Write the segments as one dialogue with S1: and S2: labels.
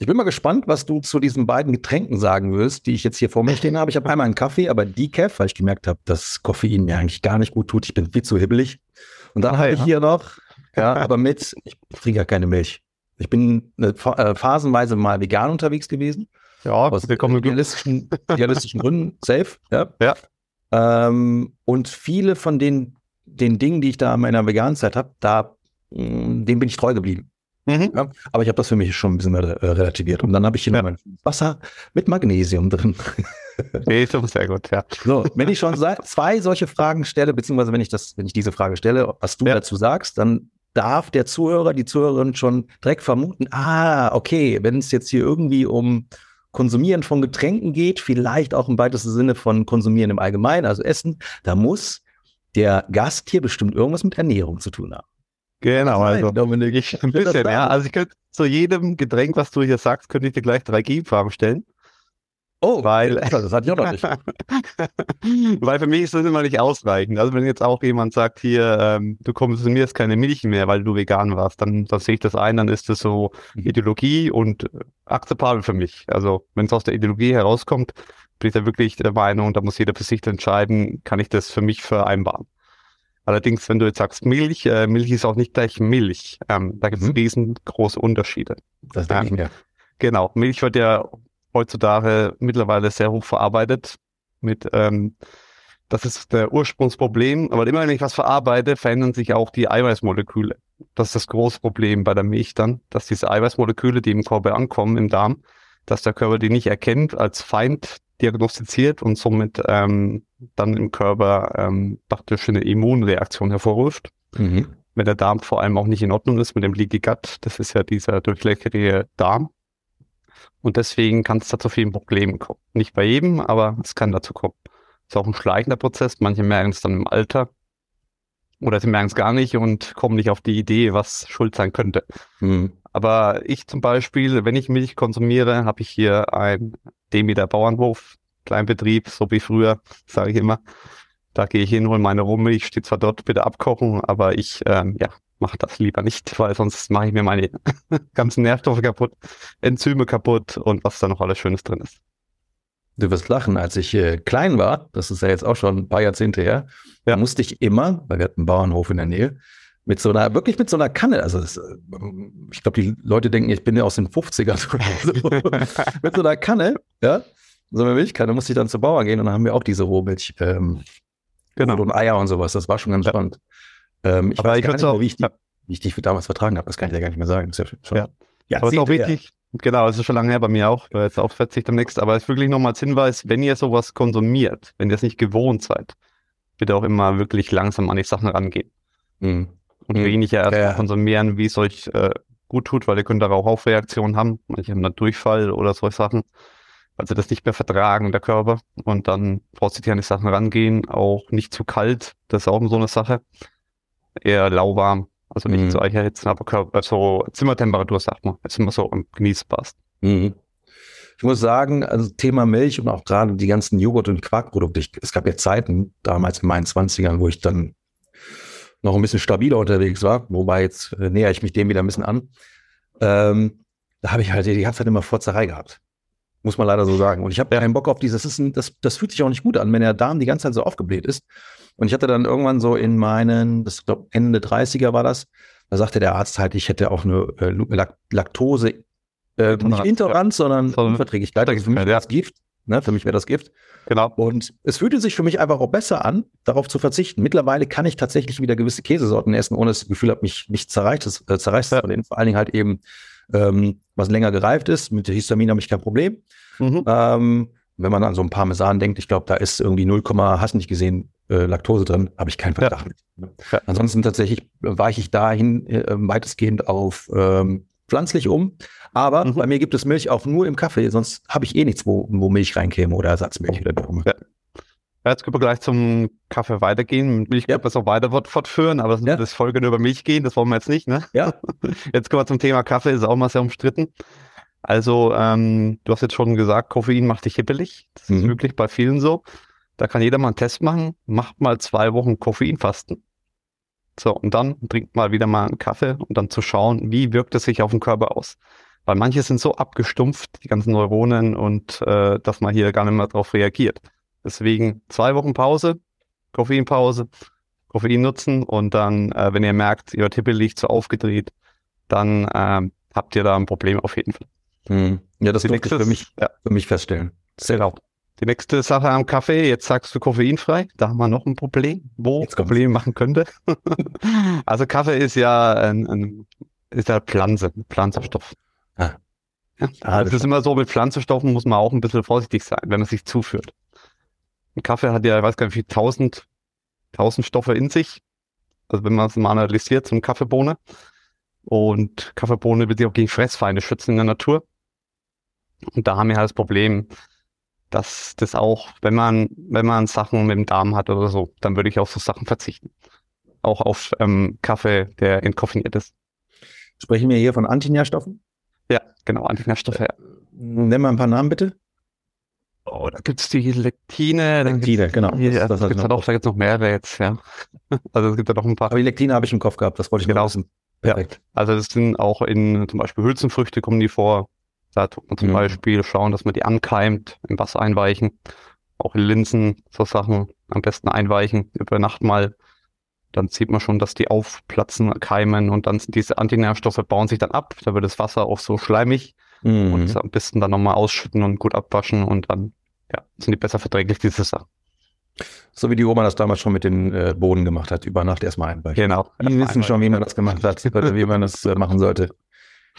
S1: Ich bin mal gespannt, was du zu diesen beiden Getränken sagen wirst, die ich jetzt hier vor mir stehen habe. Ich habe einmal einen Kaffee, aber Decaf, weil ich gemerkt habe, dass Koffein mir eigentlich gar nicht gut tut. Ich bin viel zu hibbelig. Und dann habe ich hier noch, ja, aber mit, ich trinke ja keine Milch. Ich bin eine, äh, phasenweise mal vegan unterwegs gewesen.
S2: Ja, aus
S1: realistischen, realistischen Gründen, safe. Ja.
S2: ja.
S1: Ähm, und viele von den, den Dingen, die ich da in meiner veganen Zeit habe, da, mh, mm, dem bin ich treu geblieben. Mhm. Ja, aber ich habe das für mich schon ein bisschen mehr, äh, relativiert. Und dann habe ich hier ja. noch mein Wasser mit Magnesium drin.
S2: Magnesium, sehr gut, ja.
S1: So, wenn ich schon zwei solche Fragen stelle, beziehungsweise wenn ich das, wenn ich diese Frage stelle, was du ja. dazu sagst, dann darf der Zuhörer, die Zuhörerin schon direkt vermuten, ah, okay, wenn es jetzt hier irgendwie um Konsumieren von Getränken geht, vielleicht auch im weitesten Sinne von Konsumieren im Allgemeinen, also Essen, da muss der Gast hier bestimmt irgendwas mit Ernährung zu tun haben.
S2: Genau, also Dominik, ich ein bisschen, ja. Also ich könnte zu jedem Getränk, was du hier sagst, könnte ich dir gleich drei Gegenfragen stellen.
S1: Oh, weil das hatte ich auch noch nicht.
S2: weil für mich ist das immer nicht ausreichend. Also wenn jetzt auch jemand sagt, hier, ähm, du konsumierst keine Milch mehr, weil du vegan warst, dann, dann sehe ich das ein, dann ist das so mhm. Ideologie und akzeptabel für mich. Also wenn es aus der Ideologie herauskommt, bin ich da wirklich der Meinung, da muss jeder für sich entscheiden, kann ich das für mich vereinbaren. Allerdings, wenn du jetzt sagst Milch, äh, Milch ist auch nicht gleich Milch. Ähm, da gibt es mhm. riesengroße Unterschiede.
S1: Das denke ähm, ich mir.
S2: Genau, Milch wird ja heutzutage mittlerweile sehr hoch verarbeitet. Mit, ähm, das ist der Ursprungsproblem. Aber immer wenn ich was verarbeite, verändern sich auch die Eiweißmoleküle. Das ist das große Problem bei der Milch dann, dass diese Eiweißmoleküle, die im Körper ankommen, im Darm, dass der Körper die nicht erkennt als Feind diagnostiziert und somit ähm, dann im Körper ähm, praktisch eine Immunreaktion hervorruft. Mhm. Wenn der Darm vor allem auch nicht in Ordnung ist mit dem Leaky Gut, das ist ja dieser durchläckerige Darm. Und deswegen kann es da zu vielen Problemen kommen. Nicht bei jedem, aber es kann dazu kommen. Es ist auch ein schleichender Prozess. Manche merken es dann im Alter oder sie merken es gar nicht und kommen nicht auf die Idee, was schuld sein könnte. Mhm. Aber ich zum Beispiel, wenn ich Milch konsumiere, habe ich hier ein Demeter Bauernhof, Kleinbetrieb, so wie früher, sage ich immer. Da gehe ich hin, hole meine Rohmilch, steht zwar dort, bitte abkochen, aber ich ähm, ja, mache das lieber nicht, weil sonst mache ich mir meine ganzen Nährstoffe kaputt, Enzyme kaputt und was da noch alles Schönes drin ist.
S1: Du wirst lachen, als ich äh, klein war, das ist ja jetzt auch schon ein paar Jahrzehnte her, ja. musste ich immer, weil wir hatten einen Bauernhof in der Nähe, mit so einer, wirklich mit so einer Kanne. Also das, äh, ich glaube, die Leute denken, ich bin ja aus den 50ern. mit so einer Kanne, ja, so eine Milchkanne musste ich dann zur Bauer gehen und dann haben wir auch diese Rohmilch ähm, genau. und Eier und sowas. Das war schon ganz spannend. Ähm, ich Aber weiß ich gar nicht mehr, wie ich, die, wie ich die damals vertragen habe. Das kann ich ja gar nicht mehr sagen. Das
S2: ist ja, schon, ja. ja aber ist auch wichtig. Genau, es ist schon lange her bei mir auch. Jetzt auch verzicht demnächst. Aber es ist wirklich nochmal als Hinweis, wenn ihr sowas konsumiert, wenn ihr es nicht gewohnt seid, bitte auch immer wirklich langsam an die Sachen rangehen. Mhm und mhm. weniger erst ja. konsumieren, wie es euch äh, gut tut, weil ihr könnt da Rauchaufreaktionen haben. Manche haben dann Durchfall oder solche Sachen, weil sie das nicht mehr vertragen, der Körper. Und dann vorsichtig an die Sachen rangehen, auch nicht zu kalt, das ist auch so eine Sache. Eher lauwarm, also nicht mhm. zu euch erhitzen, aber Körper, so Zimmertemperatur, sagt man, ist immer so genießbarst. Mhm.
S1: Ich muss sagen, also Thema Milch und auch gerade die ganzen Joghurt- und Quarkprodukte. Ich, es gab ja Zeiten, damals in meinen 20ern, wo ich dann noch ein bisschen stabiler unterwegs war, wobei jetzt äh, näher ich mich dem wieder ein bisschen an. Ähm, da habe ich halt die ganze Zeit immer Forzerei gehabt. Muss man leider so sagen. Und ich habe keinen Bock auf dieses, das, ist ein, das, das fühlt sich auch nicht gut an, wenn der Darm die ganze Zeit so aufgebläht ist. Und ich hatte dann irgendwann so in meinen, das glaube Ende 30er war das, da sagte der Arzt halt, ich hätte auch eine äh, Laktose, äh, nicht Intoleranz, ja. sondern Unverträglichkeit. Also für mich ja. das Gift. Ne? Für mich wäre das Gift.
S2: Genau.
S1: Und es fühlte sich für mich einfach auch besser an, darauf zu verzichten. Mittlerweile kann ich tatsächlich wieder gewisse Käsesorten essen, ohne das Gefühl habe, mich, mich zerreicht es, äh, zerreißt ja. es Vor allen Dingen halt eben, ähm, was länger gereift ist. Mit der Histamin habe ich kein Problem. Mhm. Ähm, wenn man an so ein Parmesan denkt, ich glaube, da ist irgendwie 0, hast nicht gesehen, äh, Laktose drin, habe ich keinen Verdacht. Ja. Ansonsten tatsächlich weiche ich dahin äh, weitestgehend auf ähm, pflanzlich um. Aber mhm. bei mir gibt es Milch auch nur im Kaffee, sonst habe ich eh nichts, wo, wo Milch reinkäme oder Ersatzmilch oder wie
S2: ja. ja. jetzt können wir gleich zum Kaffee weitergehen. Milch ja. können wir es auch weiter fortführen, aber das, ja. das Folge nur über Milch gehen, das wollen wir jetzt nicht, ne?
S1: Ja.
S2: Jetzt kommen wir zum Thema Kaffee, ist auch mal sehr umstritten. Also, ähm, du hast jetzt schon gesagt, Koffein macht dich hippelig. Das mhm. ist wirklich bei vielen so. Da kann jeder mal einen Test machen. Macht mal zwei Wochen Koffeinfasten. So, und dann trinkt mal wieder mal einen Kaffee und dann zu schauen, wie wirkt es sich auf den Körper aus. Weil manche sind so abgestumpft, die ganzen Neuronen, und äh, dass man hier gar nicht mehr darauf reagiert. Deswegen zwei Wochen Pause, Koffeinpause, Koffein nutzen und dann, äh, wenn ihr merkt, ihr Tippel liegt so aufgedreht, dann äh, habt ihr da ein Problem auf jeden Fall.
S1: Hm. Ja, das durfte ich für mich, ja. für mich feststellen.
S2: Sehr genau. Die nächste Sache am Kaffee, jetzt sagst du koffeinfrei, da haben wir noch ein Problem, wo jetzt Problem machen könnte. also Kaffee ist ja ein, ein ist ja Pflanze, ein Pflanzenstoff. Ah. Ja, das ist immer so, mit Pflanzenstoffen muss man auch ein bisschen vorsichtig sein, wenn man sich zuführt. Ein Kaffee hat ja, ich weiß gar nicht, wie tausend, tausend Stoffe in sich. Also wenn man es mal analysiert, so eine Kaffeebohne. Und Kaffeebohne wird ja auch gegen Fressfeinde schützen in der Natur. Und da haben wir halt das Problem, dass das auch, wenn man, wenn man Sachen mit dem Darm hat oder so, dann würde ich auf so Sachen verzichten. Auch auf ähm, Kaffee, der entkoffiniert ist.
S1: Sprechen wir hier von Antinährstoffen?
S2: Ja, genau, Antinährstoffe. Ja.
S1: Nenn mal ein paar Namen bitte.
S2: Oh, da gibt's die Lektine.
S1: Lektine, genau.
S2: Hier, das, das, das gibt's noch, da gibt's noch mehrere jetzt, ja. Also es gibt ja noch ein paar.
S1: Aber die Lektine habe ich im Kopf gehabt, das wollte ich genau wissen.
S2: Perfekt. Ja. Also das sind auch in zum Beispiel Hülsenfrüchte kommen die vor. Da tut man zum mhm. Beispiel schauen, dass man die ankeimt, im Wasser einweichen. Auch in Linsen, so Sachen am besten einweichen, über Nacht mal. Dann sieht man schon, dass die aufplatzen, keimen und dann sind diese Antinährstoffe bauen sich dann ab. Da wird das Wasser auch so schleimig mhm. und am besten dann nochmal ausschütten und gut abwaschen und dann ja, sind die besser verträglich, diese Sachen.
S1: So wie die Oma das damals schon mit den äh, Boden gemacht hat, über Nacht erstmal einweichen.
S2: Genau.
S1: Die wissen schon, wie man das gemacht hat, wie man das äh, machen sollte.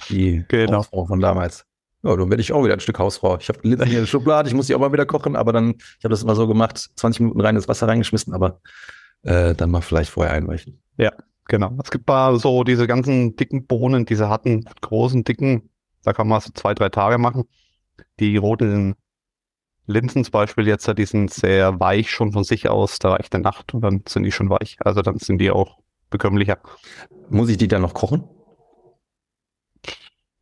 S1: Die genau. Hausfrau von damals. Ja, dann werde ich auch wieder ein Stück Hausfrau. Ich habe hier in der Schublade, ich muss die auch mal wieder kochen, aber dann, ich habe das immer so gemacht, 20 Minuten rein ins Wasser reingeschmissen, aber äh, dann mal vielleicht vorher einweichen.
S2: Ja, genau. Es gibt mal so diese ganzen dicken Bohnen, diese harten, großen, dicken, da kann man so zwei, drei Tage machen. Die roten Linsen zum Beispiel jetzt, die sind sehr weich schon von sich aus, da reicht eine Nacht und dann sind die schon weich. Also dann sind die auch bekömmlicher.
S1: Muss ich die dann noch kochen?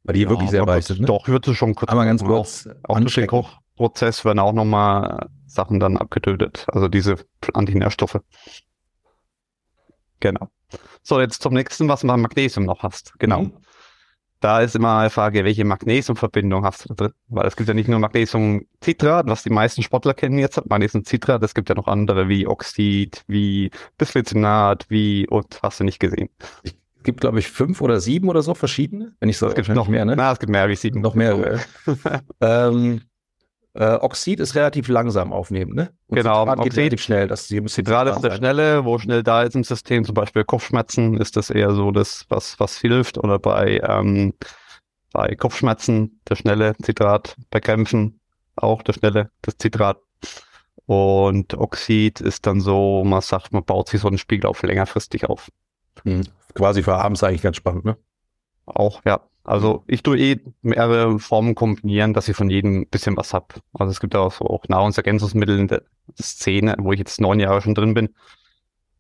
S1: Weil die ja, wirklich sehr weich sind.
S2: Ne? Doch, würde schon
S1: kurz. Aber ganz kurz.
S2: Auch, auch durch den Kochprozess werden auch nochmal Sachen dann abgetötet. Also diese Antinährstoffe. Genau. So, jetzt zum nächsten, was du beim Magnesium noch hast. Genau. Mhm. Da ist immer eine Frage, welche Magnesiumverbindung hast du da drin? Weil es gibt ja nicht nur Magnesiumcitrat, was die meisten Sportler kennen jetzt, Magnesiumcitrat, es gibt ja noch andere wie Oxid, wie Bisglycinat, wie, und hast du nicht gesehen.
S1: Es gibt, glaube ich, fünf oder sieben oder so verschiedene, wenn ich so.
S2: Es gibt noch mehr, ne?
S1: Na, es gibt mehr wie sieben. Noch mehr. ähm, äh, Oxid ist relativ langsam aufnehmen, ne?
S2: Und genau,
S1: Citrat geht relativ schnell. Das
S2: ist Citrat ist der schnelle, wo schnell da ist im System, zum Beispiel Kopfschmerzen ist das eher so das, was, was hilft. Oder bei, ähm, bei Kopfschmerzen der schnelle Citrat, bei Krämpfen auch der schnelle, das Citrat. Und Oxid ist dann so, man sagt, man baut sich so einen Spiegel auf längerfristig auf.
S1: Hm. Quasi für abends eigentlich ganz spannend, ne?
S2: Auch, ja. Also ich tue eh mehrere Formen kombinieren, dass ich von jedem ein bisschen was hab. Also es gibt auch so auch Nahrungsergänzungsmittel in der Szene, wo ich jetzt neun Jahre schon drin bin.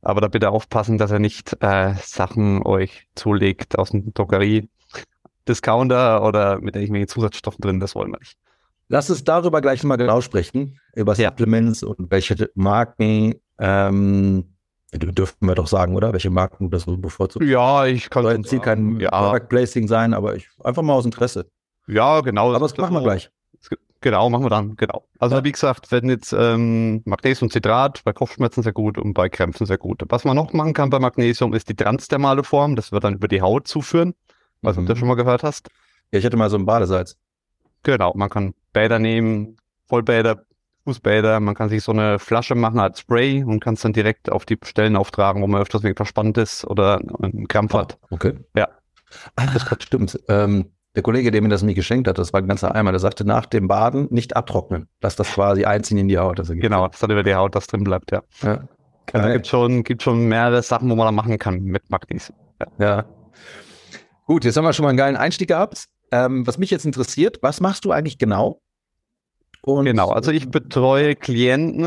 S2: Aber da bitte aufpassen, dass er nicht äh, Sachen euch zulegt aus dem Drogerie, Discounter oder mit irgendwelchen Zusatzstoffen drin. Das wollen wir nicht.
S1: Lass uns darüber gleich mal genau sprechen, über ja. Supplements und welche Marken ähm, Dürften wir doch sagen, oder? Welche Marken das so bevorzugst?
S2: Ja, ich kann.
S1: Soll jetzt hier kein ja. Product Placing sein, aber ich einfach mal aus Interesse.
S2: Ja, genau.
S1: Aber das machen wir gleich.
S2: Genau, machen wir dann, genau. Also ja. wie gesagt, wenn jetzt ähm, Magnesium Citrat bei Kopfschmerzen sehr gut und bei Krämpfen sehr gut. Was man noch machen kann bei Magnesium ist die transdermale Form. Das wird dann über die Haut zuführen. Was mhm. du schon mal gehört hast.
S1: Ja, ich hatte mal so ein Badesalz.
S2: Genau, man kann Bäder nehmen, Vollbäder, Fußbäder. Man kann sich so eine Flasche machen als Spray und kann es dann direkt auf die Stellen auftragen, wo man öfters verspannt ist oder einen Krampf oh, hat.
S1: Okay.
S2: Ja.
S1: Ah, das stimmt. Ähm, der Kollege, der mir das nicht geschenkt hat, das war ein ganzer Eimer, der sagte, nach dem Baden nicht abtrocknen. Lass das quasi einziehen in die Haut.
S2: Also genau, das dann über die Haut, das drin bleibt, ja. ja. Also gibt schon, gibt schon mehrere Sachen, wo man da machen kann mit Magnesium.
S1: Ja. ja. Gut, jetzt haben wir schon mal einen geilen Einstieg gehabt. Ähm, was mich jetzt interessiert, was machst du eigentlich genau?
S2: Und genau, also ich betreue Klienten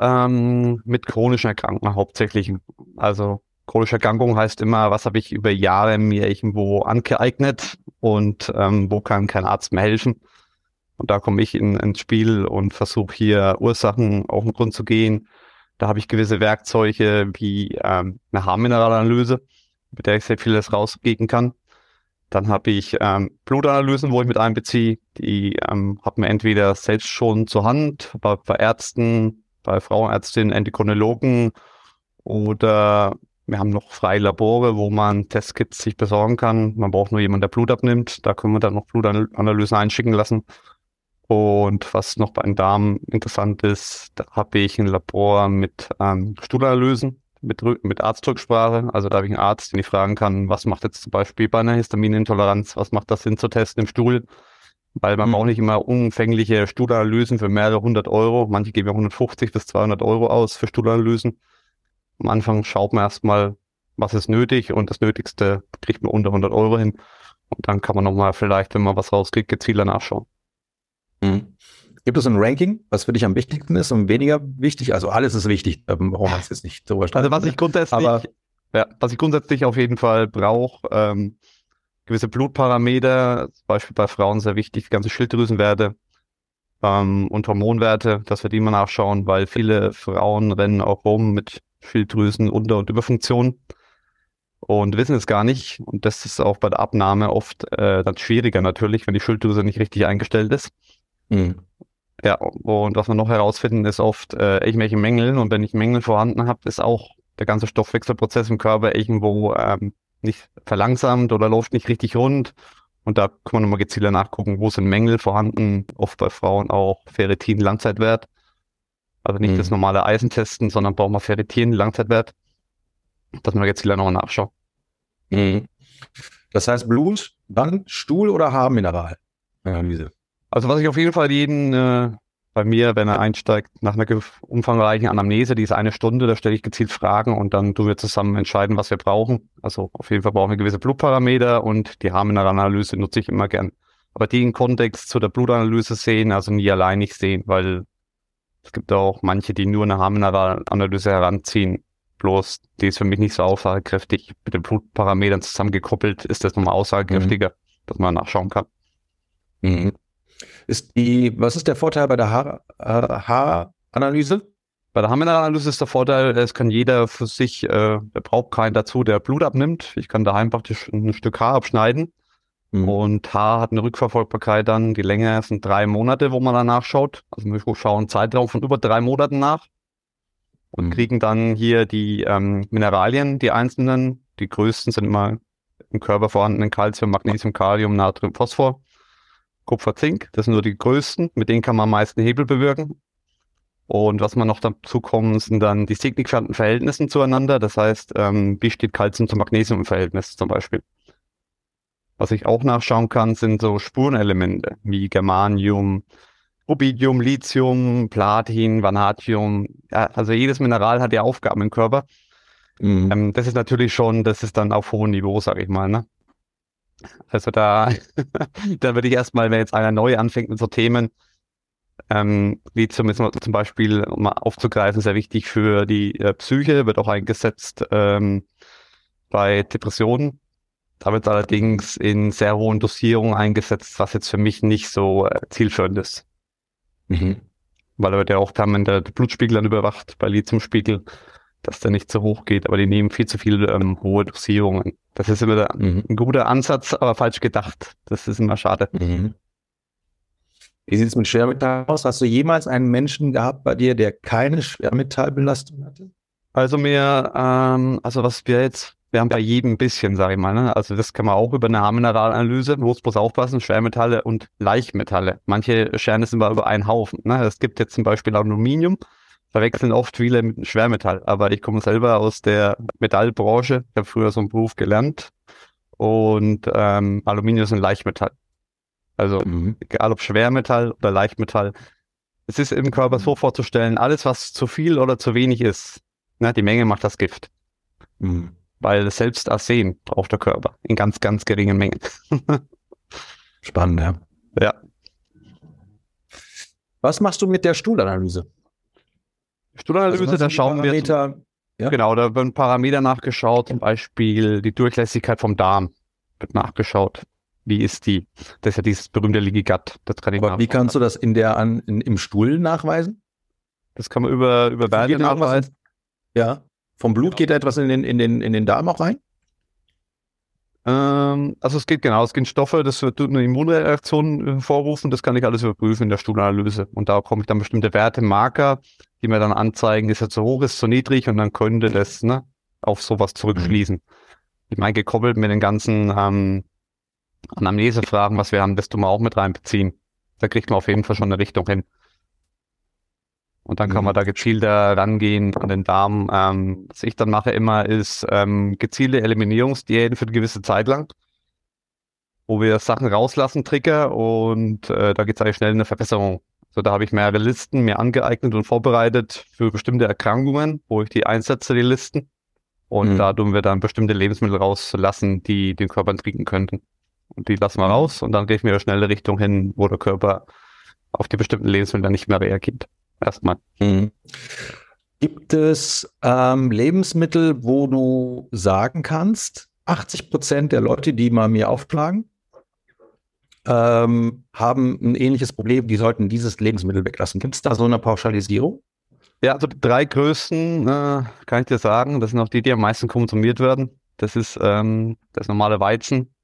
S2: ähm, mit chronischen Erkrankungen hauptsächlich. Also chronische Erkrankung heißt immer, was habe ich über Jahre mir irgendwo angeeignet und ähm, wo kann kein Arzt mehr helfen. Und da komme ich in, ins Spiel und versuche hier Ursachen auf den Grund zu gehen. Da habe ich gewisse Werkzeuge wie ähm, eine Haarmineralanalyse, mit der ich sehr vieles rausgeben kann. Dann habe ich ähm, Blutanalysen, wo ich mit einbeziehe. Die ähm, hat man entweder selbst schon zur Hand, bei, bei Ärzten, bei Frauenärztinnen, Endokrinologen oder wir haben noch freie Labore, wo man Testkits sich besorgen kann. Man braucht nur jemanden, der Blut abnimmt. Da können wir dann noch Blutanalysen einschicken lassen. Und was noch bei den Darm interessant ist, da habe ich ein Labor mit ähm, Stuhlanalysen, mit, mit Arztrücksprache. Also da habe ich einen Arzt, den ich fragen kann, was macht jetzt zum Beispiel bei einer Histaminintoleranz, was macht das Sinn zu testen im Stuhl? Weil man mhm. braucht nicht immer umfängliche Stuhlanalysen für mehrere hundert Euro. Manche geben ja 150 bis 200 Euro aus für Stuhlanalysen. Am Anfang schaut man erstmal, was ist nötig und das Nötigste kriegt man unter 100 Euro hin. Und dann kann man nochmal vielleicht, wenn man was rauskriegt, gezielter nachschauen.
S1: Mhm. Gibt es ein Ranking, was für dich am wichtigsten ist und weniger wichtig? Also alles ist wichtig, da brauchen wir jetzt nicht
S2: drüber Also was ich grundsätzlich, aber, ja, was ich grundsätzlich auf jeden Fall brauche, ähm, gewisse Blutparameter, zum Beispiel bei Frauen sehr wichtig, ganze Schilddrüsenwerte ähm, und Hormonwerte, dass wir die mal nachschauen, weil viele Frauen rennen auch rum mit Schilddrüsen Unter- und Überfunktion und wissen es gar nicht. Und das ist auch bei der Abnahme oft äh, dann schwieriger natürlich, wenn die Schilddrüse nicht richtig eingestellt ist. Mhm. Ja, und was wir noch herausfinden, ist oft äh, irgendwelche Mängel. Und wenn ich Mängel vorhanden habe, ist auch der ganze Stoffwechselprozess im Körper irgendwo ähm, nicht verlangsamt oder läuft nicht richtig rund. Und da kann man nochmal gezielter nachgucken, wo sind Mängel vorhanden. Oft bei Frauen auch Ferritin-Langzeitwert. Also nicht mhm. das normale Eisen testen, sondern braucht man Ferritin, Langzeitwert, dass man jetzt wieder noch nachschaut.
S1: Mhm. Das heißt Blut, dann Stuhl oder Haarmineral?
S2: Analyse. Also was ich auf jeden Fall jeden äh, bei mir, wenn er einsteigt, nach einer umfangreichen Anamnese, die ist eine Stunde, da stelle ich gezielt Fragen und dann tun wir zusammen entscheiden, was wir brauchen. Also auf jeden Fall brauchen wir gewisse Blutparameter und die Haarmineralanalyse nutze ich immer gern. Aber die im Kontext zu der Blutanalyse sehen, also nie allein nicht sehen, weil es gibt auch manche, die nur eine Harmenanalyse heranziehen. Bloß, die ist für mich nicht so aussagekräftig. Mit den Blutparametern zusammengekoppelt ist das nochmal aussagekräftiger, mhm. dass man nachschauen kann.
S1: Mhm. Ist die, was ist der Vorteil bei der Haar, Haaranalyse?
S2: Bei der Haarmineralanalyse ist der Vorteil, es kann jeder für sich, äh, der braucht keinen dazu, der Blut abnimmt. Ich kann daheim praktisch ein Stück Haar abschneiden Mhm. Und H hat eine Rückverfolgbarkeit dann, die Länge sind drei Monate, wo man dann nachschaut. Also wir schauen Zeitraum von über drei Monaten nach und mhm. kriegen dann hier die ähm, Mineralien, die einzelnen. Die größten sind immer im Körper vorhandenen Calcium, Magnesium, Kalium, Natrium, Phosphor, Kupfer, Zink. Das sind nur die größten. Mit denen kann man am meisten Hebel bewirken. Und was man noch dazu kommen, sind dann die signifikanten Verhältnisse zueinander. Das heißt, ähm, wie steht Calcium zu Magnesium im Verhältnis zum Beispiel? Was ich auch nachschauen kann, sind so Spurenelemente wie Germanium, Rubidium, Lithium, Platin, Vanadium. Ja, also jedes Mineral hat ja Aufgaben im Körper. Mhm. Ähm, das ist natürlich schon, das ist dann auf hohem Niveau, sag ich mal. Ne? Also da, da würde ich erstmal, wenn jetzt einer neu anfängt mit so Themen, ähm, Lithium ist zum Beispiel, um mal aufzugreifen, sehr wichtig für die äh, Psyche, wird auch eingesetzt ähm, bei Depressionen. Da wird allerdings in sehr hohen Dosierungen eingesetzt, was jetzt für mich nicht so äh, zielführend ist. Mhm. Weil da wird ja auch permanent der Blutspiegel dann überwacht bei Lithiumspiegel, dass der nicht zu hoch geht, aber die nehmen viel zu viele ähm, hohe Dosierungen. Das ist immer der, mhm. ein guter Ansatz, aber falsch gedacht. Das ist immer schade. Mhm.
S1: Wie sieht es mit Schwermetall aus? Hast du jemals einen Menschen gehabt bei dir, der keine Schwermetallbelastung hatte?
S2: Also mir, ähm, also was wir jetzt wir haben bei jedem ein bisschen, sage ich mal. Ne? Also das kann man auch über eine Haarmineralanalyse, muss bloß aufpassen, Schwermetalle und Leichtmetalle. Manche Sterne sind aber über einen Haufen. Ne? Es gibt jetzt zum Beispiel Aluminium, verwechseln oft viele mit Schwermetall. Aber ich komme selber aus der Metallbranche, ich habe früher so einen Beruf gelernt und ähm, Aluminium ist ein Leichtmetall. Also mhm. egal ob Schwermetall oder Leichtmetall. Es ist im Körper so vorzustellen, alles was zu viel oder zu wenig ist, ne, die Menge macht das Gift. Mhm weil selbst Arsen braucht der Körper in ganz, ganz geringen Mengen.
S1: Spannend, ja.
S2: Ja.
S1: Was machst du mit der Stuhlanalyse?
S2: Stuhlanalyse, also da schauen wir. Zum, ja? Genau, da werden Parameter nachgeschaut, zum Beispiel die Durchlässigkeit vom Darm wird nachgeschaut. Wie ist die? Das ist ja dieses berühmte Gut.
S1: Das kann ich Aber wie kannst du das in der, an, in, im Stuhl nachweisen?
S2: Das kann man über, über
S1: Werte nachweisen. Ja. Vom Blut genau. geht da etwas in den, in, den, in den Darm auch rein?
S2: Ähm, also es geht genau, es gibt Stoffe, das wird eine Immunreaktion hervorrufen, das kann ich alles überprüfen in der Stuhlanalyse. Und da komme ich dann bestimmte Werte, Marker, die mir dann anzeigen, ist er zu hoch, ist zu niedrig und dann könnte das ne, auf sowas zurückschließen. Mhm. Ich meine, gekoppelt mit den ganzen ähm, Anamnesefragen, was wir haben, das tun wir auch mit reinbeziehen. Da kriegt man auf jeden Fall schon eine Richtung hin. Und dann kann man mhm. da gezielter rangehen an den Darm. Ähm, was ich dann mache immer ist ähm, gezielte Eliminierungsdiäten für eine gewisse Zeit lang, wo wir Sachen rauslassen, Trigger und äh, da geht es eigentlich schnell in eine Verbesserung. So, da habe ich mehrere Listen mir angeeignet und vorbereitet für bestimmte Erkrankungen, wo ich die einsetze, die Listen. Und mhm. da tun wir dann bestimmte Lebensmittel rauslassen, die den Körper trinken könnten. Und die lassen wir mhm. raus und dann gehe ich mir eine schnelle Richtung hin, wo der Körper auf die bestimmten Lebensmittel nicht mehr reagiert erstmal. Mhm.
S1: Gibt es ähm, Lebensmittel, wo du sagen kannst, 80 Prozent der Leute, die mal mir aufplagen, ähm, haben ein ähnliches Problem, die sollten dieses Lebensmittel weglassen. Gibt es da so eine Pauschalisierung?
S2: Ja, also die drei größten, äh, kann ich dir sagen, das sind auch die, die am meisten konsumiert werden. Das ist ähm, das normale Weizen,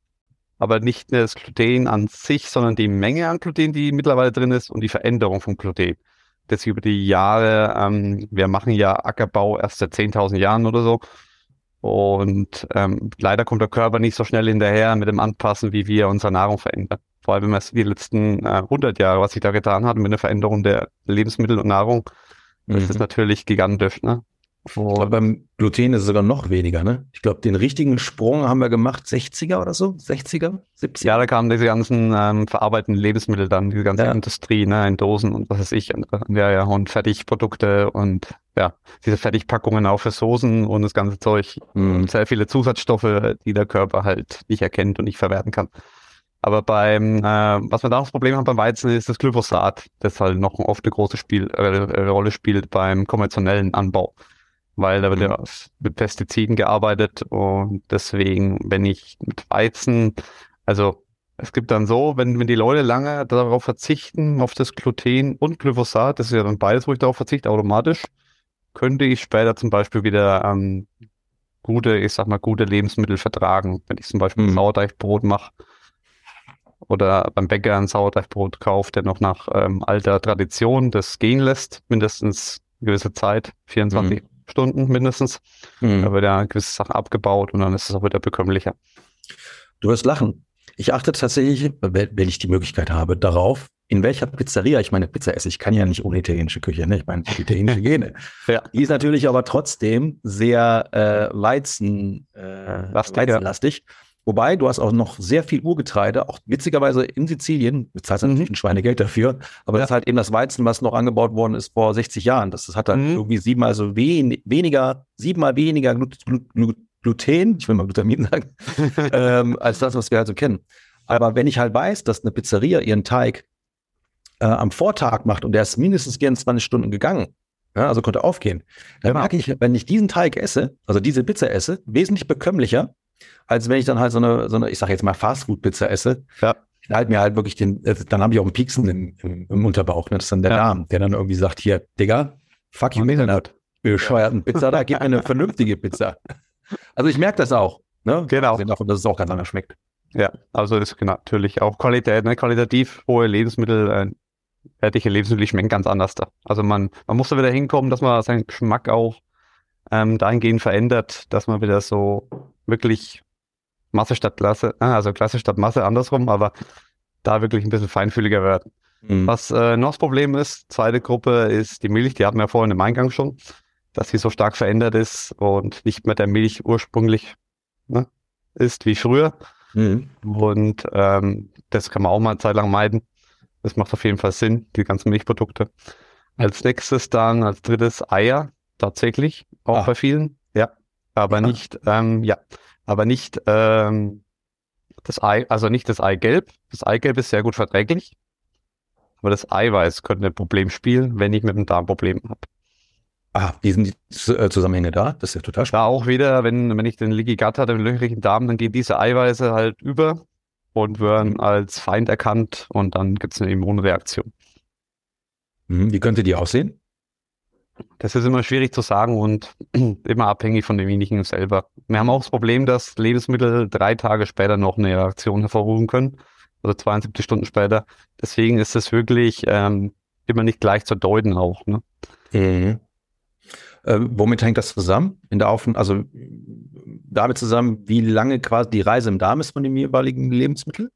S2: aber nicht das Gluten an sich, sondern die Menge an Gluten, die mittlerweile drin ist und die Veränderung von Gluten das über die Jahre, ähm, wir machen ja Ackerbau erst seit 10.000 Jahren oder so. Und ähm, leider kommt der Körper nicht so schnell hinterher mit dem Anpassen, wie wir unsere Nahrung verändern. Vor allem, wenn man die letzten äh, 100 Jahre, was sich da getan hat mit der Veränderung der Lebensmittel und Nahrung, das mhm. ist natürlich gigantisch. Ne?
S1: Aber beim Gluten ist es sogar noch weniger, ne? Ich glaube, den richtigen Sprung haben wir gemacht, 60er oder so? 60er?
S2: 70er? Ja, da kamen diese ganzen ähm, verarbeiteten Lebensmittel dann, diese ganze ja. Industrie, ne, in Dosen und was weiß ich. Und, ja, ja, und Fertigprodukte und ja, diese Fertigpackungen auch für Soßen und das ganze Zeug. Mhm. Sehr viele Zusatzstoffe, die der Körper halt nicht erkennt und nicht verwerten kann. Aber beim, äh, was wir da noch das Problem haben beim Weizen, ist das Glyphosat, das halt noch oft eine große Spiel, äh, Rolle spielt beim konventionellen Anbau weil da wird ja mhm. mit Pestiziden gearbeitet und deswegen, wenn ich mit Weizen, also es gibt dann so, wenn, wenn die Leute lange darauf verzichten, auf das Gluten und Glyphosat, das ist ja dann beides, wo ich darauf verzichte, automatisch, könnte ich später zum Beispiel wieder ähm, gute, ich sag mal, gute Lebensmittel vertragen. Wenn ich zum Beispiel mhm. Sauerteigbrot mache oder beim Bäcker ein Sauerteigbrot kaufe, der noch nach ähm, alter Tradition das gehen lässt, mindestens eine gewisse Zeit, 24 mhm. Stunden mindestens. Mhm. Da wird ja gewisse Sachen abgebaut und dann ist es auch wieder bekömmlicher.
S1: Du wirst lachen. Ich achte tatsächlich, wenn ich die Möglichkeit habe, darauf, in welcher Pizzeria ich meine Pizza esse. Ich kann ja nicht ohne italienische Küche, ne? Ich meine, italienische Gene. ja. Die ist natürlich aber trotzdem sehr äh, Weizen, äh, weizenlastig. Wobei, du hast auch noch sehr viel Urgetreide, auch witzigerweise in Sizilien, bezahlst du natürlich mhm. ein Schweinegeld dafür, aber das ist halt eben das Weizen, was noch angebaut worden ist vor 60 Jahren. Das, das hat dann mhm. irgendwie siebenmal so wen, weniger, siebenmal weniger Glut, Glut, Gluten, ich will mal Glutamin sagen, ähm, als das, was wir halt so kennen. Aber wenn ich halt weiß, dass eine Pizzeria ihren Teig äh, am Vortag macht und der ist mindestens 24 Stunden gegangen, ja, also konnte aufgehen, dann genau. merke ich, wenn ich diesen Teig esse, also diese Pizza esse, wesentlich bekömmlicher, als wenn ich dann halt so eine, so eine ich sage jetzt mal Fastfood-Pizza esse. Ja. Ich halte mir halt wirklich den, äh, dann habe ich auch einen Pieksen im, im, im Unterbauch. Ne? Das ist dann der ja. Darm, der dann irgendwie sagt, hier, Digga, fuck you, Internet, bescheuerten Pizza, da gib mir eine vernünftige Pizza. Also ich merke das auch. Ne?
S2: Genau.
S1: Davon, dass es auch ganz anders schmeckt.
S2: Ja, also ist natürlich auch Qualität, ne? qualitativ hohe Lebensmittel, äh, fertige Lebensmittel schmecken ganz anders da. Also man, man muss da wieder hinkommen, dass man seinen Geschmack auch ähm, dahingehend verändert, dass man wieder so wirklich Masse statt Klasse, äh, also Klasse statt Masse andersrum, aber da wirklich ein bisschen feinfühliger werden. Mhm. Was äh, noch das Problem ist, zweite Gruppe ist die Milch, die hatten wir vorhin im Eingang schon, dass sie so stark verändert ist und nicht mehr der Milch ursprünglich ne, ist wie früher. Mhm. Und ähm, das kann man auch mal eine Zeit lang meiden. Das macht auf jeden Fall Sinn, die ganzen Milchprodukte. Als nächstes dann als drittes Eier, tatsächlich, auch ah. bei vielen. Ja, aber ja. nicht, ähm, ja, aber nicht ähm, das Ei, also nicht das Eigelb. Das Eigelb ist sehr gut verträglich, aber das Eiweiß könnte ein Problem spielen, wenn ich mit dem Darm Probleme habe.
S1: Ah, wie sind die äh, Zusammenhänge da? Das ist ja total
S2: spannend. Da auch wieder, wenn, wenn ich den Leaky Gut hatte, den löchrigen Darm, dann gehen diese Eiweiße halt über und werden mhm. als Feind erkannt und dann gibt es eine Immunreaktion.
S1: Mhm, wie könnte die aussehen?
S2: Das ist immer schwierig zu sagen und immer abhängig von demjenigen selber. Wir haben auch das Problem, dass Lebensmittel drei Tage später noch eine Reaktion hervorrufen können, also 72 Stunden später. Deswegen ist es wirklich ähm, immer nicht gleich zu deuten auch. Ne?
S1: Mhm. Äh, womit hängt das zusammen? In der Auf also damit zusammen, wie lange quasi die Reise im Darm ist von dem jeweiligen Lebensmittel?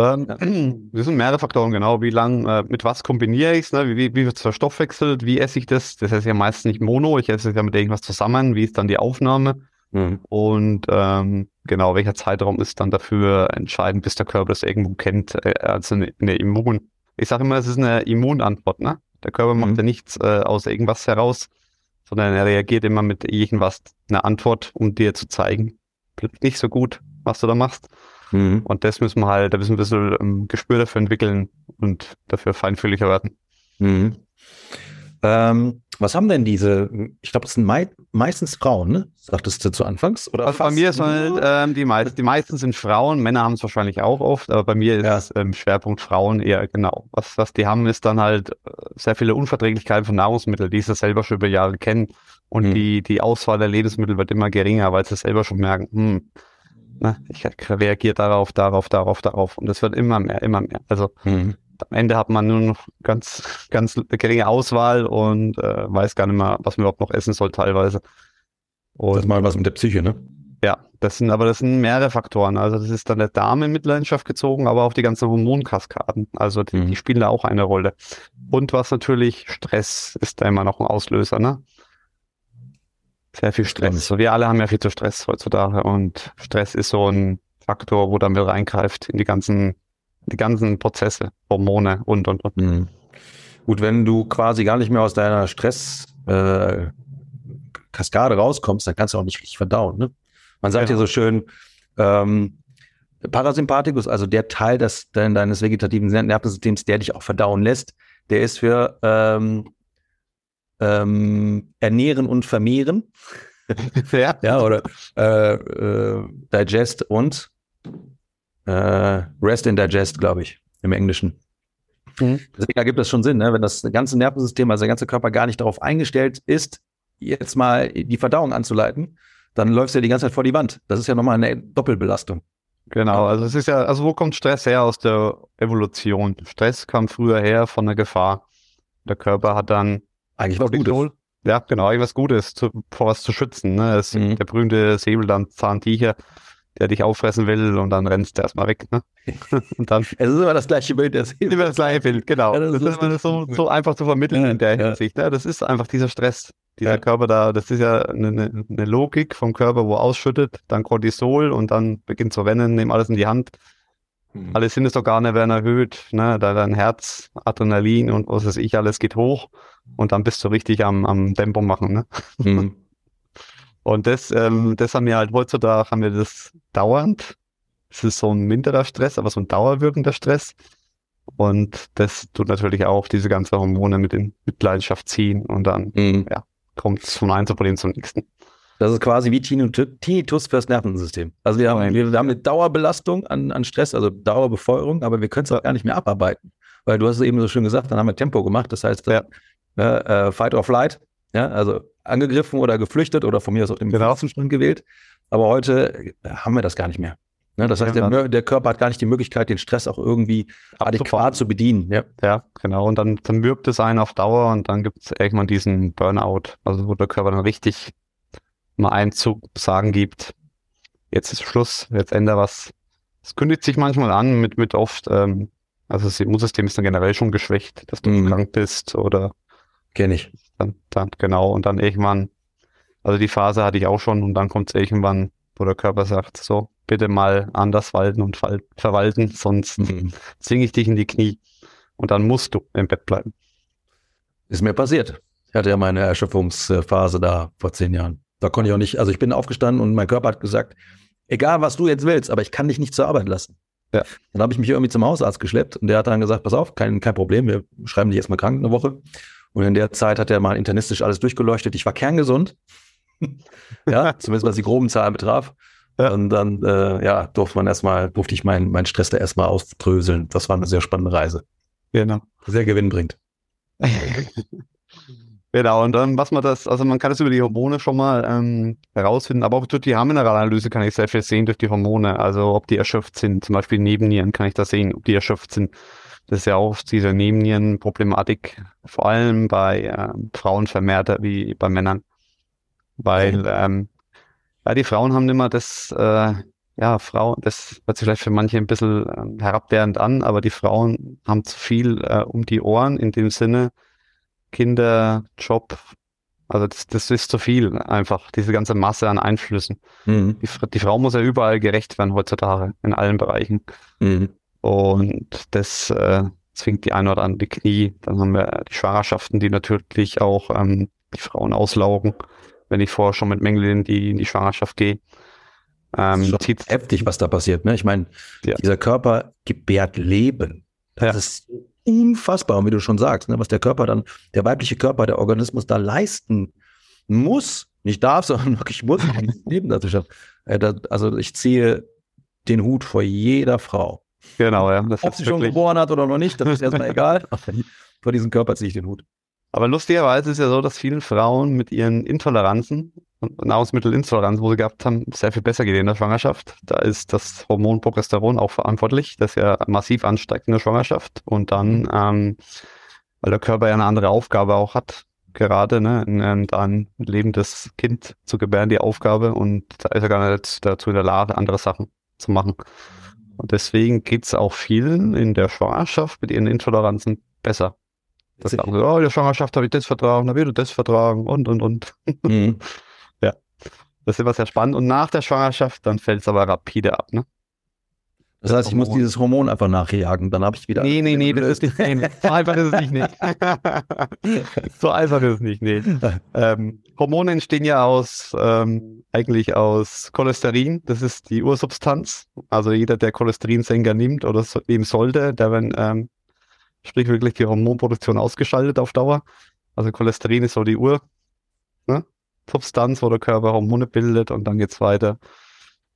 S2: Ähm, das sind mehrere Faktoren, genau. Wie lang, äh, mit was kombiniere ich es, ne? wie, wie wird es verstoffwechselt, wie esse ich das? Das ist ja meistens nicht mono, ich esse es ja mit irgendwas zusammen, wie ist dann die Aufnahme? Mhm. Und ähm, genau, welcher Zeitraum ist dann dafür entscheidend, bis der Körper das irgendwo kennt, äh, also eine, eine Immun. Ich sage immer, es ist eine Immunantwort, ne? Der Körper mhm. macht ja nichts äh, aus irgendwas heraus, sondern er reagiert immer mit irgendwas, eine Antwort, um dir zu zeigen, nicht so gut, was du da machst. Mhm. Und das müssen wir halt, da müssen wir ein bisschen um, ähm, Gespür dafür entwickeln und dafür feinfühliger werden.
S1: Mhm. Ähm, was haben denn diese, ich glaube, das sind mei meistens Frauen, ne? Sagtest du zu Anfangs?
S2: Oder also bei mir ist halt, ähm, die, meisten, die meisten sind Frauen, Männer haben es wahrscheinlich auch oft, aber bei mir ist ja. ähm, Schwerpunkt Frauen eher genau. Was, was die haben, ist dann halt äh, sehr viele Unverträglichkeiten von Nahrungsmitteln, die sie selber schon über Jahre kennen. Und mhm. die, die Auswahl der Lebensmittel wird immer geringer, weil sie selber schon merken, hm, na, ich reagiere darauf, darauf, darauf, darauf. Und es wird immer mehr, immer mehr. Also mhm am Ende hat man nur noch ganz, ganz geringe Auswahl und äh, weiß gar nicht mehr, was man überhaupt noch essen soll teilweise.
S1: Und, das ist mal was mit der Psyche, ne?
S2: Ja, das sind, aber das sind mehrere Faktoren. Also das ist dann der Darm in Mitleidenschaft gezogen, aber auch die ganzen Hormonkaskaden. Also die, mhm. die spielen da auch eine Rolle. Und was natürlich, Stress ist da immer noch ein Auslöser, ne? Sehr viel Stress. So, wir alle haben ja viel zu Stress heutzutage und Stress ist so ein Faktor, wo dann wieder reingreift in die ganzen die ganzen Prozesse, Hormone und, und, und. Mhm.
S1: Gut, wenn du quasi gar nicht mehr aus deiner Stresskaskade äh, rauskommst, dann kannst du auch nicht richtig verdauen. Ne? Man sagt ja, ja so schön, ähm, Parasympathikus, also der Teil des, deines vegetativen Nervensystems, der dich auch verdauen lässt, der ist für ähm, ähm, Ernähren und Vermehren. ja. ja, oder äh, äh, Digest und äh, Rest and Digest, glaube ich, im Englischen. Mhm. Deswegen ergibt das schon Sinn, ne? wenn das ganze Nervensystem, also der ganze Körper gar nicht darauf eingestellt ist, jetzt mal die Verdauung anzuleiten, dann läufst du ja die ganze Zeit vor die Wand. Das ist ja nochmal eine Doppelbelastung.
S2: Genau, also es ist ja, also wo kommt Stress her aus der Evolution? Stress kam früher her von der Gefahr. Der Körper hat dann
S1: eigentlich was Gutes.
S2: Ja, genau, eigentlich was Gutes, zu, vor was zu schützen. Ne? Es, mhm. Der berühmte Säbelzahntiger, der dich auffressen will und dann rennst du erstmal weg. Ne?
S1: Und dann, es ist immer das gleiche Bild.
S2: Das immer das gleiche Bild, genau. Ja, das, das, ist immer so, so, einfach zu vermitteln ja, in der Hinsicht. Ja. Das ist einfach dieser Stress, dieser Körper da. Das ist ja eine, eine, Logik vom Körper, wo ausschüttet, dann Cortisol und dann beginnt zu rennen, nimm alles in die Hand. Mhm. Alle Sinnesorgane werden erhöht, ne? da dein Herz, Adrenalin und was weiß ich, alles geht hoch und dann bist du richtig am, am Tempo machen. Ne? Mhm. Und das, ähm, das haben wir halt heutzutage, haben wir das dauernd. Es ist so ein minderer Stress, aber so ein dauerwirkender Stress. Und das tut natürlich auch diese ganzen Hormone mit in Mitleidenschaft ziehen und dann mhm. ja, kommt es von einem Problem zum nächsten.
S1: Das ist quasi wie Tinnitus fürs Nervensystem. Also wir haben, wir, haben eine Dauerbelastung an, an Stress, also Dauerbefeuerung, aber wir können es auch gar nicht mehr abarbeiten. Weil du hast es eben so schön gesagt, dann haben wir Tempo gemacht. Das heißt, ja. Äh, Fight or Flight, ja, also angegriffen oder geflüchtet oder von mir aus auch den genau. Zustand gewählt. Aber heute äh, haben wir das gar nicht mehr. Ne, das heißt, der, der, Körper hat gar nicht die Möglichkeit, den Stress auch irgendwie adäquat zu bedienen.
S2: Ja, ja genau. Und dann, dann mürbt es einen auf Dauer und dann gibt es irgendwann diesen Burnout, also wo der Körper dann richtig mal einen Zug sagen gibt, jetzt ist Schluss, jetzt ändert was. Es kündigt sich manchmal an mit, mit oft, ähm, also das Immunsystem ist dann generell schon geschwächt, dass du mhm. krank bist oder
S1: Kenne ich.
S2: Dann, dann, genau, und dann irgendwann, also die Phase hatte ich auch schon und dann kommt es irgendwann, wo der Körper sagt, so, bitte mal anders walten und verwalten, sonst mhm. zwinge ich dich in die Knie und dann musst du im Bett bleiben.
S1: Ist mir passiert. Ich hatte ja meine Erschöpfungsphase da vor zehn Jahren. Da konnte ich auch nicht, also ich bin aufgestanden und mein Körper hat gesagt, egal was du jetzt willst, aber ich kann dich nicht zur Arbeit lassen. Ja. Dann habe ich mich irgendwie zum Hausarzt geschleppt und der hat dann gesagt, pass auf, kein, kein Problem, wir schreiben dich erstmal krank eine Woche. Und in der Zeit hat er mal internistisch alles durchgeleuchtet. Ich war kerngesund. ja, zumindest was die groben Zahlen betraf. Ja. Und dann, äh, ja, durfte man erstmal, durfte ich meinen mein Stress da erstmal ausdröseln. Das war eine sehr spannende Reise.
S2: Genau.
S1: Sehr gewinnbringend.
S2: Genau, und dann, was man das, also man kann das über die Hormone schon mal ähm, herausfinden, aber auch durch die Harnmineralanalyse kann ich sehr viel sehen durch die Hormone, also ob die erschöpft sind, zum Beispiel Nebennieren kann ich da sehen, ob die erschöpft sind. Das ist ja auch diese Nebennierenproblematik, vor allem bei äh, Frauen vermehrter wie bei Männern. Weil ähm, ja, die Frauen haben immer das, äh, ja, Frauen, das hört sich vielleicht für manche ein bisschen äh, herabwehrend an, aber die Frauen haben zu viel äh, um die Ohren in dem Sinne, Kinder, Job. Also das, das ist zu viel einfach, diese ganze Masse an Einflüssen. Mhm. Die, die, Frau muss ja überall gerecht werden heutzutage, in allen Bereichen. Mhm. Und das äh, zwingt die eine oder andere Knie. Dann haben wir die Schwangerschaften, die natürlich auch ähm, die Frauen auslaugen, wenn ich vorher schon mit Mängeln in die, in die Schwangerschaft gehe.
S1: Ähm, das ist heftig, was da passiert. Ne? Ich meine, ja. dieser Körper gebärt Leben. Das ja. ist unfassbar. Und wie du schon sagst, ne, was der Körper dann, der weibliche Körper, der Organismus da leisten muss, nicht darf, sondern wirklich muss, um das Leben dazu schaffen. Äh, also ich ziehe den Hut vor jeder Frau.
S2: Genau, ja.
S1: Ob sie schon geboren hat oder noch nicht, das ist erstmal egal. vor diesem Körper ziehe ich den Hut.
S2: Aber lustigerweise ist ja so, dass vielen Frauen mit ihren Intoleranzen und Nahrungsmittelintoleranz, wo sie gehabt haben, sehr viel besser geht in der Schwangerschaft. Da ist das Hormon Progesteron auch verantwortlich, das ja massiv ansteigt in der Schwangerschaft. Und dann, ähm, weil der Körper ja eine andere Aufgabe auch hat, gerade, ne, ein, ein lebendes Kind zu gebären, die Aufgabe. Und da ist er gar nicht dazu in der Lage, andere Sachen zu machen. Und deswegen geht's auch vielen in der Schwangerschaft mit ihren Intoleranzen besser. Das sagen sie, oh, in der Schwangerschaft habe ich das vertragen, da wird das vertragen und, und, und. Mhm. ja, das ist immer sehr spannend. Und nach der Schwangerschaft, dann fällt es aber rapide ab, ne?
S1: Das heißt, ich muss dieses Hormon einfach nachjagen, dann habe ich wieder.
S2: Nee, nee, nee, das ist nicht. Nee, so einfach ist es nicht. Nee. so einfach ist es nicht. Nee. Ähm, Hormone entstehen ja aus ähm, eigentlich aus Cholesterin. Das ist die Ursubstanz. Also jeder, der Cholesterinsenker nimmt oder so, nehmen sollte, der wenn ähm, sprich wirklich die Hormonproduktion ausgeschaltet auf Dauer. Also Cholesterin ist so die Ur, ne? Wo der Körper Hormone bildet und dann geht's weiter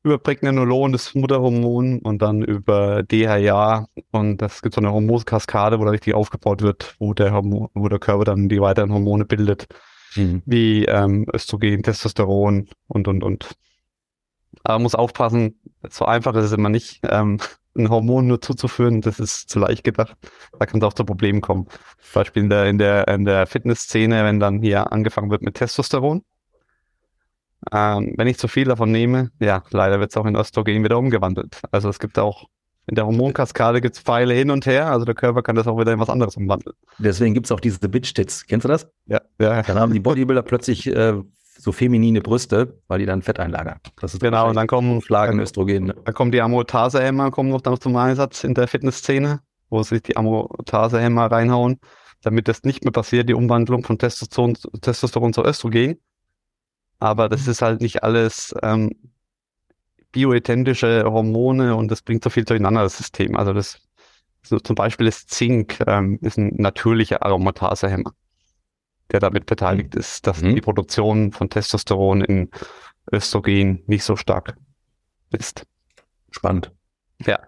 S2: über Pregnenolon, das Mutterhormon und dann über DHA und das gibt so eine Hormonkaskade, wo da richtig aufgebaut wird, wo der Hormon, wo der Körper dann die weiteren Hormone bildet, mhm. wie ähm, Östrogen, Testosteron und und und. Aber man muss aufpassen, so einfach ist es immer nicht. Ähm, ein Hormon nur zuzuführen, das ist zu leicht gedacht. Da kann es auch zu Problemen kommen. Zum Beispiel in der, in der, in der Fitnessszene, wenn dann hier angefangen wird mit Testosteron. Ähm, wenn ich zu viel davon nehme, ja, leider wird es auch in Östrogen wieder umgewandelt. Also es gibt auch in der Hormonkaskade gibt es Pfeile hin und her, also der Körper kann das auch wieder in was anderes umwandeln.
S1: Deswegen gibt es auch diese Bitch-Tits. Kennst du das?
S2: Ja, ja.
S1: Dann haben die Bodybuilder plötzlich äh, so feminine Brüste, weil die dann Fett einlagern.
S2: Das ist genau, und dann kommen Schlagen Östrogen. Ne? Dann kommen die Amortasehemmer, kommen noch dann zum Einsatz in der Fitnessszene, wo sich die Amortasehemmer reinhauen, damit das nicht mehr passiert, die Umwandlung von Testosteron, Testosteron zu Östrogen. Aber das ist halt nicht alles ähm, bioidentische Hormone und das bringt so viel durcheinander, das System. Also das so zum Beispiel ist Zink ähm, ist ein natürlicher Aromatasehemmer der damit beteiligt mhm. ist, dass mhm. die Produktion von Testosteron in Östrogen nicht so stark ist.
S1: Spannend.
S2: Ja.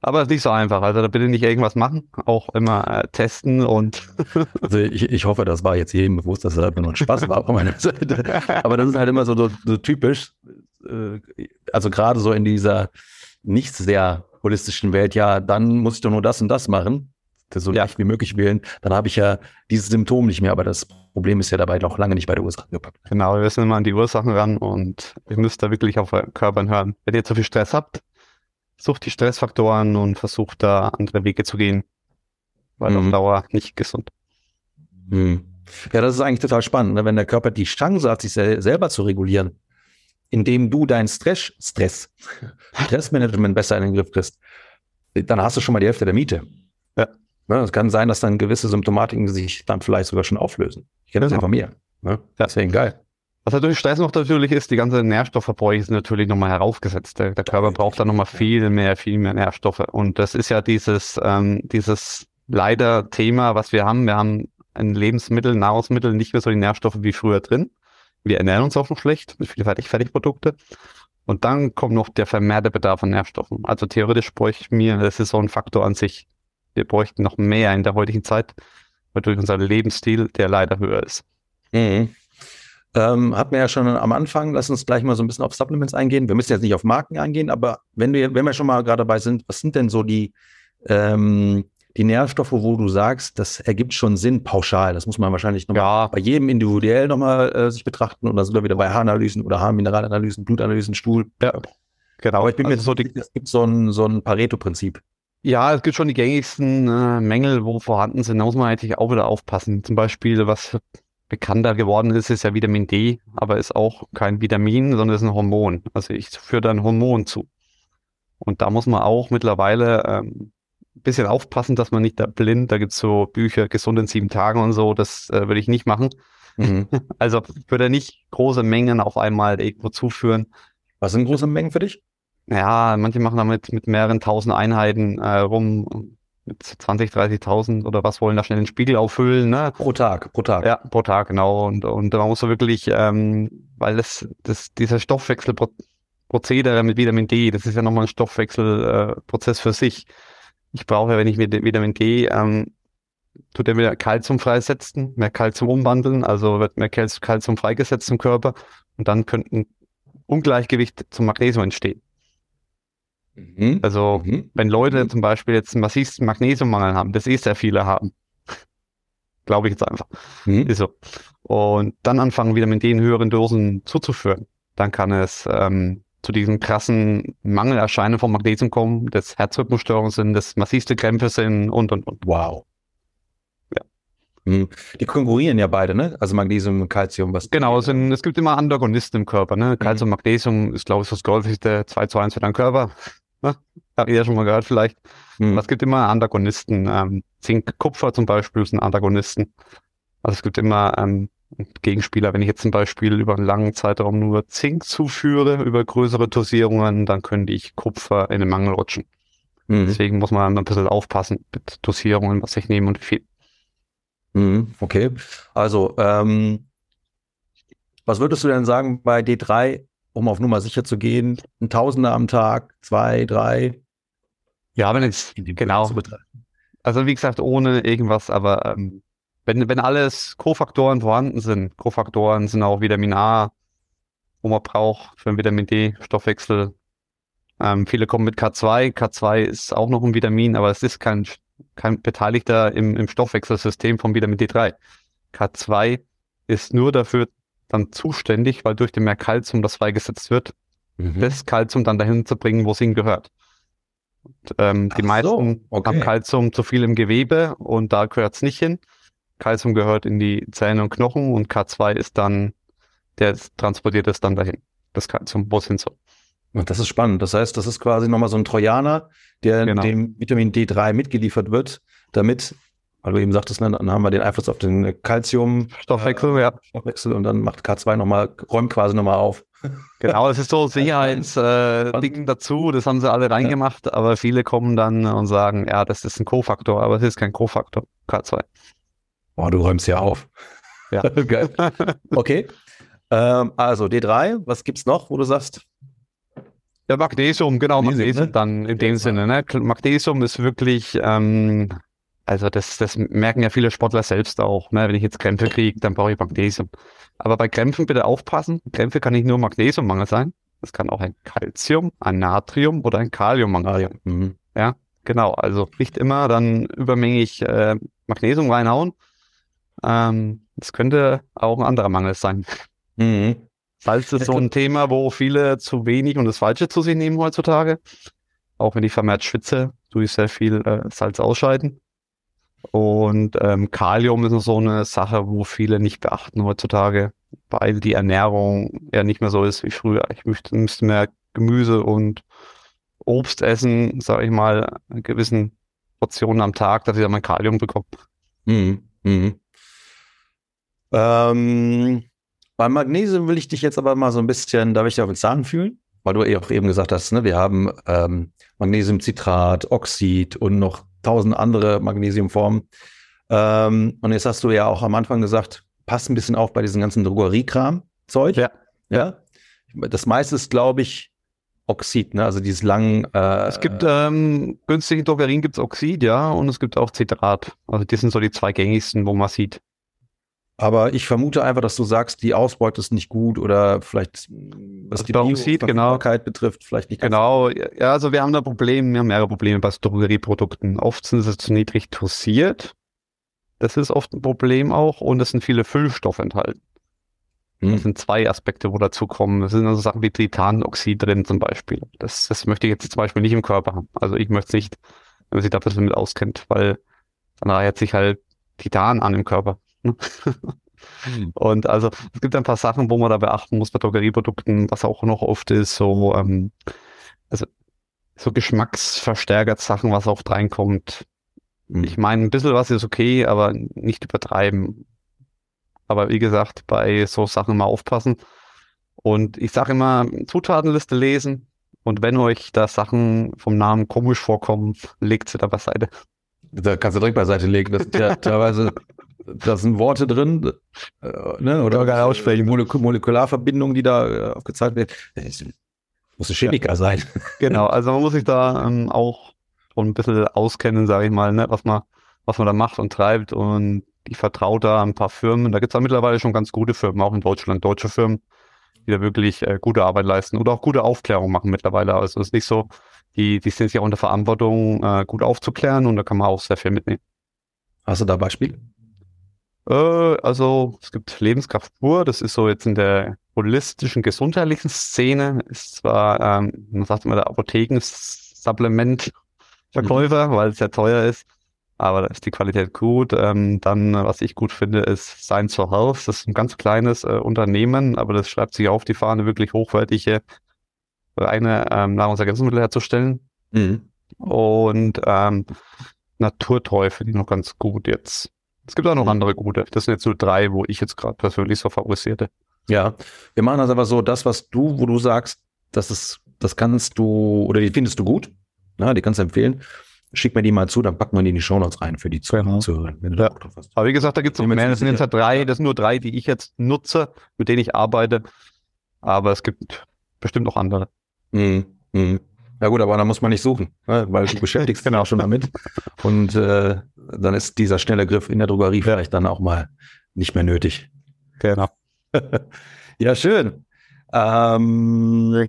S2: Aber es ist nicht so einfach. Also da bitte nicht irgendwas machen, auch immer äh, testen und.
S1: also ich, ich hoffe, das war jetzt jedem bewusst, dass es einfach nur ein Spaß war von meiner Seite. Aber das ist halt immer so, so, so typisch. Äh, also gerade so in dieser nicht sehr holistischen Welt, ja, dann muss ich doch nur das und das machen so ja. leicht wie möglich wählen, dann habe ich ja dieses Symptom nicht mehr. Aber das Problem ist ja dabei noch lange nicht bei der Ursache gepackt.
S2: Genau, wir müssen immer an die Ursachen ran und ihr müsst da wirklich auf euren Körper hören. Wenn ihr zu viel Stress habt, sucht die Stressfaktoren und versucht da andere Wege zu gehen, weil mhm. auf Dauer nicht gesund.
S1: Mhm. Ja, das ist eigentlich total spannend, ne? wenn der Körper die Chance hat, sich sel selber zu regulieren, indem du dein Stress, Stress, Stressmanagement besser in den Griff kriegst, dann hast du schon mal die Hälfte der Miete. Ja. Ne, es kann sein, dass dann gewisse Symptomatiken sich dann vielleicht sogar schon auflösen. Ich kenne das ja von mir. Ne? Deswegen geil.
S2: Was natürlich Stress noch natürlich ist, die ganze Nährstoffverbräuche sind natürlich nochmal heraufgesetzt. Der, der Körper braucht dann nochmal viel mehr, viel mehr Nährstoffe. Und das ist ja dieses, ähm, dieses leider Thema, was wir haben. Wir haben in Lebensmitteln, Nahrungsmitteln nicht mehr so die Nährstoffe wie früher drin. Wir ernähren uns auch noch schlecht mit viel Fertig Fertigprodukte. Und dann kommt noch der vermehrte Bedarf an Nährstoffen. Also theoretisch bräuchte ich mir, das ist so ein Faktor an sich, wir bräuchten noch mehr in der heutigen Zeit. weil durch unseren Lebensstil, der leider höher ist.
S1: Mhm. Ähm, hat man ja schon am Anfang, lass uns gleich mal so ein bisschen auf Supplements eingehen. Wir müssen jetzt nicht auf Marken eingehen, aber wenn wir, wenn wir schon mal gerade dabei sind, was sind denn so die, ähm, die Nährstoffe, wo du sagst, das ergibt schon Sinn pauschal. Das muss man wahrscheinlich nochmal ja. bei jedem individuell nochmal äh, sich betrachten und dann sind wir wieder bei Haaranalysen oder Haarmineralanalysen, Blutanalysen, Stuhl. Ja, genau. Aber ich bin also mir so, die, es gibt so ein, so ein Pareto-Prinzip.
S2: Ja, es gibt schon die gängigsten äh, Mängel, wo vorhanden sind. Da muss man eigentlich auch wieder aufpassen. Zum Beispiel, was bekannter geworden ist, ist ja Vitamin D, aber ist auch kein Vitamin, sondern ist ein Hormon. Also ich führe da ein Hormon zu. Und da muss man auch mittlerweile ähm, ein bisschen aufpassen, dass man nicht da blind, da gibt's so Bücher, gesund in sieben Tagen und so, das äh, würde ich nicht machen. Mhm. Also würde nicht große Mengen auf einmal irgendwo zuführen.
S1: Was sind große Mengen für dich?
S2: Ja, manche machen damit mit mehreren tausend Einheiten äh, rum, mit 20, 30.000 oder was wollen da schnell den Spiegel auffüllen. Ne?
S1: Pro Tag, pro Tag.
S2: Ja, pro Tag, genau. Und, und man muss wirklich, ähm, weil das, das, dieser Stoffwechselprozedere mit Vitamin D, das ist ja nochmal ein Stoffwechselprozess äh, für sich. Ich brauche, wenn ich mit Vitamin D, ähm, tut er wieder Kalzium freisetzen, mehr Kalzium umwandeln, also wird mehr Kalzium freigesetzt im Körper und dann könnte ein Ungleichgewicht zum Magnesium entstehen. Mhm. Also, mhm. wenn Leute mhm. zum Beispiel jetzt einen massivsten Magnesiummangel haben, das eh sehr viele haben, glaube ich jetzt einfach, mhm. ist so. Und dann anfangen, Vitamin D in höheren Dosen zuzuführen, dann kann es ähm, zu diesen krassen Mangelerscheinungen von Magnesium kommen, das Herzrhythmusstörungen sind, das massivste Krämpfe sind und, und, und.
S1: Wow. Mhm. Die konkurrieren ja beide, ne? Also Magnesium und Calcium. Was
S2: genau, es, es gibt immer Antagonisten im Körper, ne? Calcium, Magnesium ist, glaube ich, das häufigste 2 zu 1 für deinen Körper. Ne? Habt ihr ja schon mal gehört vielleicht. Aber es gibt immer Antagonisten. Ähm, Zink, Kupfer zum Beispiel sind Antagonisten. Also es gibt immer ähm, Gegenspieler. Wenn ich jetzt zum Beispiel über einen langen Zeitraum nur Zink zuführe, über größere Dosierungen, dann könnte ich Kupfer in den Mangel rutschen. Mhm. Deswegen muss man ein bisschen aufpassen mit Dosierungen, was ich nehme und wie viel.
S1: Mhm, okay. Also, ähm, was würdest du denn sagen bei D3 um auf Nummer sicher zu gehen, ein Tausender am Tag, zwei, drei.
S2: Ja, wenn es genau. Also wie gesagt, ohne irgendwas, aber ähm, wenn, wenn alles Kofaktoren vorhanden sind, Kofaktoren sind auch Vitamin A, wo man braucht für den Vitamin D-Stoffwechsel. Ähm, viele kommen mit K2. K2 ist auch noch ein Vitamin, aber es ist kein, kein Beteiligter im, im Stoffwechselsystem vom Vitamin D3. K2 ist nur dafür dann zuständig, weil durch den mehr Kalzium, das freigesetzt wird, mhm. das Kalzium dann dahin zu bringen, wo es hingehört. Und, ähm, die so, meisten okay. haben Kalzium zu viel im Gewebe und da gehört es nicht hin. Kalzium gehört in die Zähne und Knochen und K2 ist dann, der transportiert es dann dahin. Das Kalzium, wo es hin soll.
S1: Und das ist spannend. Das heißt, das ist quasi nochmal so ein Trojaner, der genau. dem Vitamin D3 mitgeliefert wird, damit weil du eben sagtest, ne, dann haben wir den Einfluss auf den Calcium
S2: Stoffwechsel, äh, ja.
S1: Stoffwechsel und dann macht K2 nochmal, räumt quasi nochmal auf.
S2: Genau, es ist so Sicherheitsding äh, dazu, das haben sie alle reingemacht, ja. aber viele kommen dann und sagen, ja, das ist ein Kofaktor, aber es ist kein Kofaktor, K2.
S1: Boah, du räumst ja auf.
S2: Ja. Geil.
S1: Okay. Ähm, also D3, was gibt's noch, wo du sagst?
S2: Ja, Magnesium, genau, Magnesium, Magnesium ne? dann in dem Sinne. Ne? Magnesium ist wirklich ähm, also das, das merken ja viele Sportler selbst auch. Ne? Wenn ich jetzt Krämpfe kriege, dann brauche ich Magnesium. Aber bei Krämpfen bitte aufpassen. Krämpfe kann nicht nur Magnesiummangel sein. Das kann auch ein Calcium, ein Natrium oder ein Kaliummangel sein. Mhm. Ja, genau. Also nicht immer dann übermängig äh, Magnesium reinhauen. Ähm, das könnte auch ein anderer Mangel sein. Mhm. Salz ist so ein Thema, wo viele zu wenig und das Falsche zu sich nehmen heutzutage. Auch wenn ich vermehrt schwitze, tue ich sehr viel äh, Salz ausscheiden. Und ähm, Kalium ist so eine Sache, wo viele nicht beachten heutzutage, weil die Ernährung ja nicht mehr so ist wie früher. Ich möchte, müsste mehr Gemüse und Obst essen, sage ich mal, in gewissen Portionen am Tag, dass ich dann mein Kalium bekomme. Mhm. Mhm.
S1: Ähm, beim Magnesium will ich dich jetzt aber mal so ein bisschen, darf ich dich auf den Zahn fühlen? Weil du auch eben gesagt hast, ne, wir haben ähm, Magnesiumcitrat, Oxid und noch tausend andere Magnesiumformen. Ähm, und jetzt hast du ja auch am Anfang gesagt, passt ein bisschen auf bei diesem ganzen Drogeriekram-Zeug.
S2: Ja.
S1: Ja. Das meiste ist, glaube ich, Oxid, ne? Also dieses langen.
S2: Äh, es gibt ähm, günstige Drogerien gibt es Oxid, ja, und es gibt auch Citrat. Also die sind so die zwei gängigsten, wo man sieht.
S1: Aber ich vermute einfach, dass du sagst, die Ausbeute ist nicht gut oder vielleicht,
S2: was die Oxid, genau.
S1: betrifft, vielleicht nicht.
S2: Genau, ja, also wir haben da Probleme, wir haben mehrere Probleme bei Drogerieprodukten. Oft sind sie zu niedrig dosiert. Das ist oft ein Problem auch und es sind viele Füllstoffe enthalten. Hm. Das sind zwei Aspekte, wo dazu kommen. Es sind also Sachen wie Titanoxid drin zum Beispiel. Das, das möchte ich jetzt zum Beispiel nicht im Körper haben. Also ich möchte es nicht, wenn man sich damit auskennt, weil dann reiht sich halt Titan an im Körper. Hm. Und also es gibt ein paar Sachen, wo man da beachten muss bei Drogerieprodukten, was auch noch oft ist, so, ähm, also so geschmacksverstärkert Sachen, was oft reinkommt. Hm. Ich meine, ein bisschen was ist okay, aber nicht übertreiben. Aber wie gesagt, bei so Sachen mal aufpassen. Und ich sage immer, Zutatenliste lesen. Und wenn euch da Sachen vom Namen komisch vorkommen, legt sie da beiseite.
S1: Da kannst du direkt beiseite legen. Das ja teilweise, da sind Worte drin, äh, ne? oder gar aussprechen, Molek Molekularverbindungen, die da äh, aufgezeigt werden. Das muss ein Chemiker ja. sein.
S2: Genau, also man muss sich da ähm, auch schon ein bisschen auskennen, sage ich mal, ne? was man, was man da macht und treibt. Und ich vertraue da ein paar Firmen. Da gibt es ja mittlerweile schon ganz gute Firmen, auch in Deutschland, deutsche Firmen, die da wirklich äh, gute Arbeit leisten oder auch gute Aufklärung machen mittlerweile. Also es ist nicht so, die, die sind sich auch unter Verantwortung, äh, gut aufzuklären und da kann man auch sehr viel mitnehmen.
S1: Hast du da Beispiel?
S2: Äh, also es gibt Lebenskraft pur, das ist so jetzt in der holistischen, gesundheitlichen Szene, ist zwar, ähm, man sagt immer der Apotheken-Supplement-Verkäufer, mhm. weil es sehr teuer ist, aber da ist die Qualität gut. Ähm, dann, was ich gut finde, ist Science for Health. Das ist ein ganz kleines äh, Unternehmen, aber das schreibt sich auf die Fahne, wirklich hochwertige, reine ähm, Nahrungsergänzungsmittel herzustellen. Mhm. Und ähm, finde ich noch ganz gut jetzt. Es gibt auch noch mhm. andere gute. Das sind jetzt nur drei, wo ich jetzt gerade persönlich so favorisierte.
S1: Ja, wir machen das aber so, das, was du, wo du sagst, das ist, das kannst du, oder die findest du gut, na, die kannst du empfehlen schick mir die mal zu, dann packen wir die in die Shownotes rein für die
S2: genau. Zuhörer, wenn du ja. Aber wie gesagt, da gibt es noch mehr. Das sind jetzt halt drei, das sind nur drei, die ich jetzt nutze, mit denen ich arbeite. Aber es gibt bestimmt noch andere.
S1: Mhm. Mhm. Ja gut, aber da muss man nicht suchen, ne? weil du beschäftigst dich auch schon damit. Und äh, dann ist dieser schnelle Griff in der Drogerie vielleicht dann auch mal nicht mehr nötig.
S2: Genau.
S1: ja, schön. Ähm,